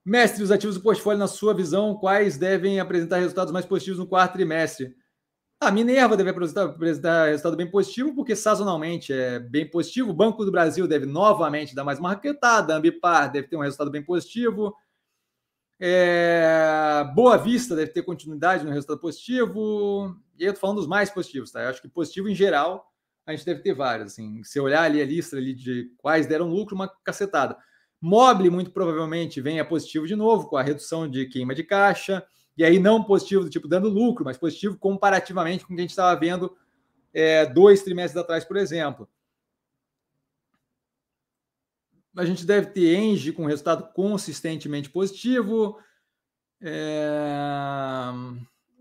mestre, os ativos do portfólio, na sua visão, quais devem apresentar resultados mais positivos no quarto trimestre? A Minerva deve apresentar, apresentar resultado bem positivo, porque sazonalmente é bem positivo. O Banco do Brasil deve novamente dar mais uma raquetada. A Ambipar deve ter um resultado bem positivo. É, Boa Vista deve ter continuidade no resultado positivo. E eu tô falando dos mais positivos, tá? Eu acho que positivo em geral, a gente deve ter vários. Assim, se olhar ali a lista ali de quais deram lucro, uma cacetada. Mobile, muito provavelmente, venha positivo de novo, com a redução de queima de caixa. E aí, não positivo do tipo dando lucro, mas positivo comparativamente com o que a gente estava vendo é, dois trimestres atrás, por exemplo a gente deve ter Engie com resultado consistentemente positivo. É...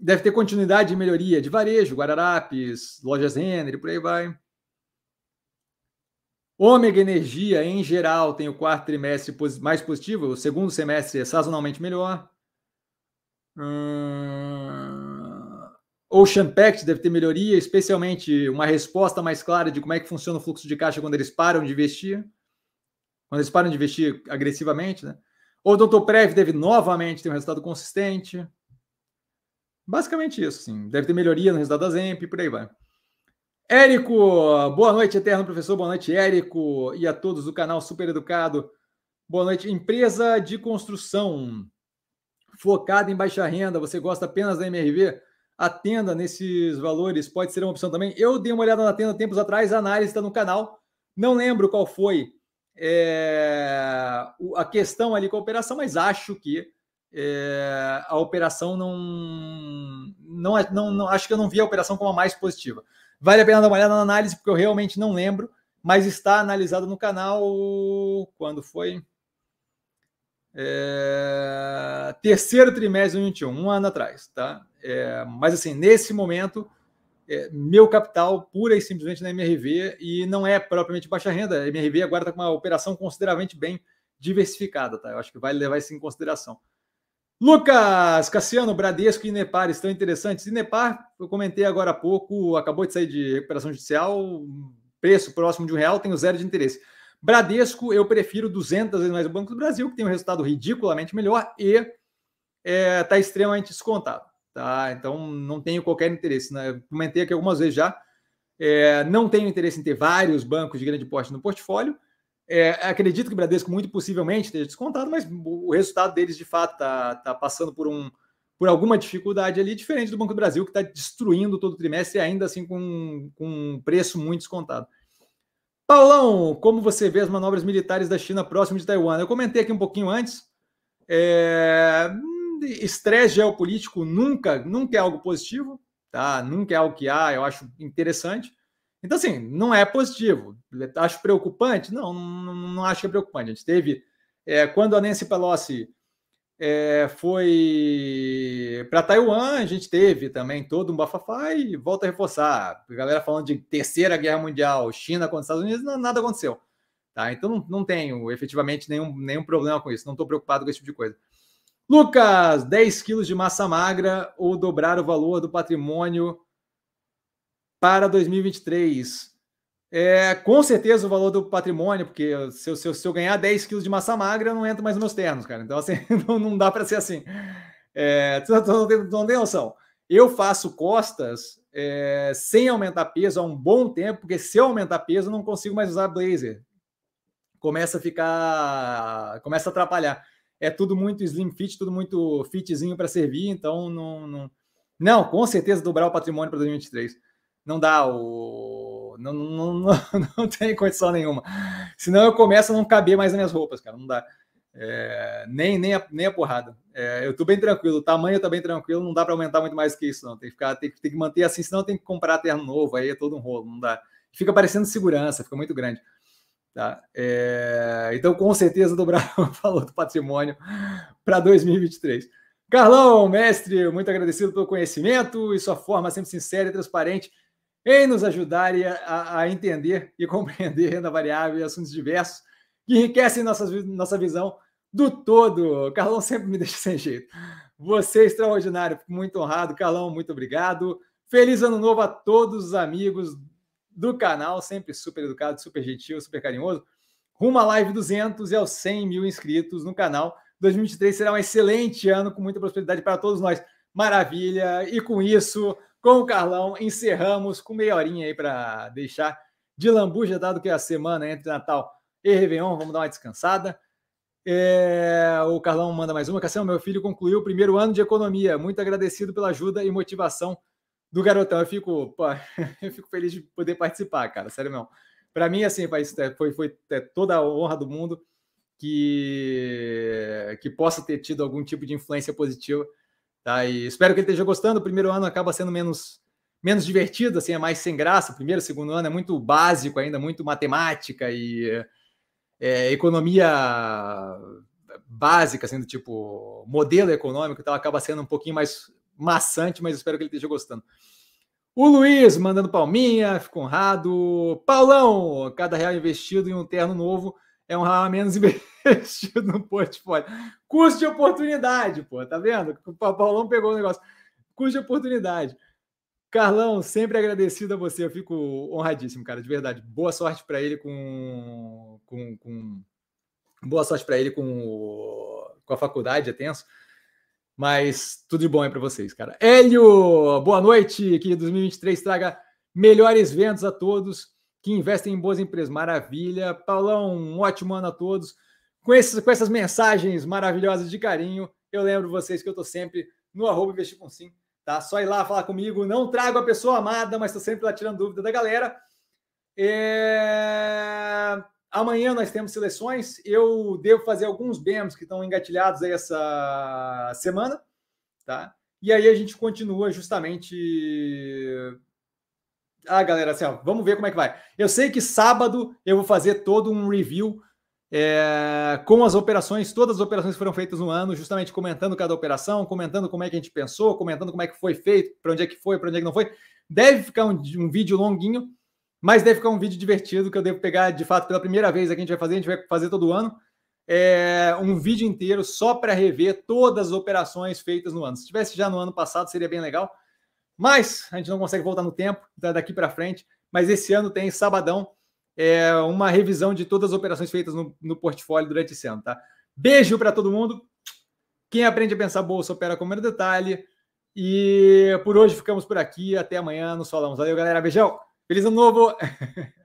Deve ter continuidade de melhoria de varejo, Guararapes, lojas e por aí vai. Ômega Energia, em geral, tem o quarto trimestre mais positivo, o segundo semestre é sazonalmente melhor. Hum... Ocean Pact deve ter melhoria, especialmente uma resposta mais clara de como é que funciona o fluxo de caixa quando eles param de investir quando eles param de investir agressivamente, né? O Doutor Prev deve novamente ter um resultado consistente. Basicamente isso, sim. Deve ter melhoria no resultado da Zemp por aí vai. Érico, boa noite, eterno professor. Boa noite, Érico, e a todos do canal Super Educado. Boa noite. Empresa de construção focada em baixa renda. Você gosta apenas da MRV? A tenda nesses valores pode ser uma opção também. Eu dei uma olhada na tenda tempos atrás, a análise está no canal. Não lembro qual foi é, a questão ali com a operação, mas acho que é, a operação não, não, é, não, não, Acho que eu não vi a operação como a mais positiva. Vale a pena dar uma olhada na análise, porque eu realmente não lembro, mas está analisado no canal. Quando foi? É, terceiro trimestre de 2021, um ano atrás, tá? É, mas assim, nesse momento, é, meu capital pura e simplesmente na MRV e não é propriamente baixa renda. A MRV agora está com uma operação consideravelmente bem diversificada, tá? Eu acho que vale levar isso em consideração. Lucas Cassiano, Bradesco e Nepar estão interessantes. E Nepar, eu comentei agora há pouco, acabou de sair de recuperação judicial, preço próximo de um real, tenho zero de interesse. Bradesco, eu prefiro 200 vezes mais o Banco do Brasil, que tem um resultado ridiculamente melhor e está é, tá extremamente descontado. Tá? Então, não tenho qualquer interesse. Né? Comentei aqui algumas vezes já. É, não tenho interesse em ter vários bancos de grande porte no portfólio. É, acredito que o Bradesco muito possivelmente esteja descontado, mas o resultado deles de fato está tá passando por, um, por alguma dificuldade ali, diferente do Banco do Brasil, que está destruindo todo o trimestre ainda assim com, com um preço muito descontado. Paulão, como você vê as manobras militares da China próximo de Taiwan? Eu comentei aqui um pouquinho antes. É, estresse geopolítico nunca, nunca é algo positivo, tá? Nunca é algo que há, eu acho interessante. Então, assim, não é positivo. Acho preocupante? Não, não, não acho que é preocupante. A gente teve, é, quando a Nancy Pelosi é, foi para Taiwan, a gente teve também todo um bafafá e volta a reforçar. A galera falando de terceira guerra mundial, China contra os Estados Unidos, não, nada aconteceu. Tá? Então, não, não tenho efetivamente nenhum, nenhum problema com isso. Não estou preocupado com esse tipo de coisa. Lucas, 10 quilos de massa magra ou dobrar o valor do patrimônio para 2023? É, com certeza o valor do patrimônio, porque se eu, se se eu ganhar 10 quilos de massa magra, eu não entro mais nos meus ternos, cara. Então, assim, não, não dá para ser assim. É, não, tem, não tem noção. Eu faço costas é, sem aumentar peso há um bom tempo, porque se eu aumentar peso, eu não consigo mais usar blazer. Começa a ficar. Começa a atrapalhar é tudo muito slim fit, tudo muito fitzinho para servir, então não, não, não, com certeza dobrar o patrimônio para 2023. Não dá o não, não, não, não tem condição nenhuma. Senão eu começo a não caber mais nas minhas roupas, cara, não dá. É, nem, nem, a, nem a porrada. É, eu tô bem tranquilo, o tamanho tá bem tranquilo, não dá para aumentar muito mais que isso, não. Tem que ficar, tem, tem que manter assim, senão tem que comprar terno novo, aí é todo um rolo, não dá. Fica parecendo segurança, fica muito grande. Tá? É, então, com certeza, dobrar o valor do patrimônio para 2023. Carlão, mestre, muito agradecido pelo conhecimento e sua forma sempre sincera e transparente em nos ajudar a, a entender e compreender renda variável e assuntos diversos que enriquecem nossa, nossa visão do todo. Carlão sempre me deixa sem jeito. Você é extraordinário, muito honrado. Carlão, muito obrigado. Feliz ano novo a todos os amigos do canal, sempre super educado, super gentil, super carinhoso. Rumo à live 200 e aos 100 mil inscritos no canal. 2023 será um excelente ano com muita prosperidade para todos nós. Maravilha! E com isso, com o Carlão, encerramos com meia horinha aí para deixar de lambuja, dado que a semana entre Natal e Réveillon. Vamos dar uma descansada. É, o Carlão manda mais uma. Cassiano, meu filho concluiu o primeiro ano de economia. Muito agradecido pela ajuda e motivação do garotão. Eu fico, pô, eu fico feliz de poder participar, cara. Sério mesmo. Para mim, assim, é, foi, foi é, toda a honra do mundo que, que possa ter tido algum tipo de influência positiva. Tá? E espero que ele esteja gostando. O primeiro ano acaba sendo menos, menos divertido, assim, é mais sem graça. O primeiro, segundo ano é muito básico ainda, muito matemática e é, economia básica, assim, do tipo modelo econômico, então acaba sendo um pouquinho mais maçante, mas espero que ele esteja gostando. O Luiz mandando palminha, fico honrado. Paulão, cada real investido em um terno novo é um real menos investido no portfólio. Custo de oportunidade, pô, tá vendo? O Paulão pegou o negócio. Custo de oportunidade. Carlão, sempre agradecido a você, eu fico honradíssimo, cara, de verdade. Boa sorte para ele com, com, com, boa sorte para ele com, com a faculdade, é tenso. Mas tudo de bom aí para vocês, cara. Hélio, boa noite. Que 2023 traga melhores ventos a todos que investem em boas empresas. Maravilha. Paulão, um ótimo ano a todos. Com, esses, com essas mensagens maravilhosas de carinho, eu lembro vocês que eu estou sempre no arroba investir com sim. Tá? Só ir lá falar comigo. Não trago a pessoa amada, mas estou sempre lá tirando dúvida da galera. É... Amanhã nós temos seleções. Eu devo fazer alguns BEMs que estão engatilhados aí essa semana, tá? E aí a gente continua justamente. Ah, galera, assim, ó, vamos ver como é que vai. Eu sei que sábado eu vou fazer todo um review é, com as operações, todas as operações foram feitas no ano, justamente comentando cada operação, comentando como é que a gente pensou, comentando como é que foi feito, para onde é que foi, para onde é que não foi. Deve ficar um, um, vídeo longuinho, mas deve ficar um vídeo divertido que eu devo pegar de fato pela primeira vez aqui a gente vai fazer, a gente vai fazer todo ano. É, um vídeo inteiro só para rever todas as operações feitas no ano. Se tivesse já no ano passado, seria bem legal. Mas a gente não consegue voltar no tempo, daqui para frente. Mas esse ano tem sabadão é, uma revisão de todas as operações feitas no, no portfólio durante esse ano, tá? Beijo para todo mundo. Quem aprende a pensar bolsa opera com menos detalhe. E por hoje ficamos por aqui. Até amanhã nos falamos. Valeu, galera. Beijão. Feliz ano novo.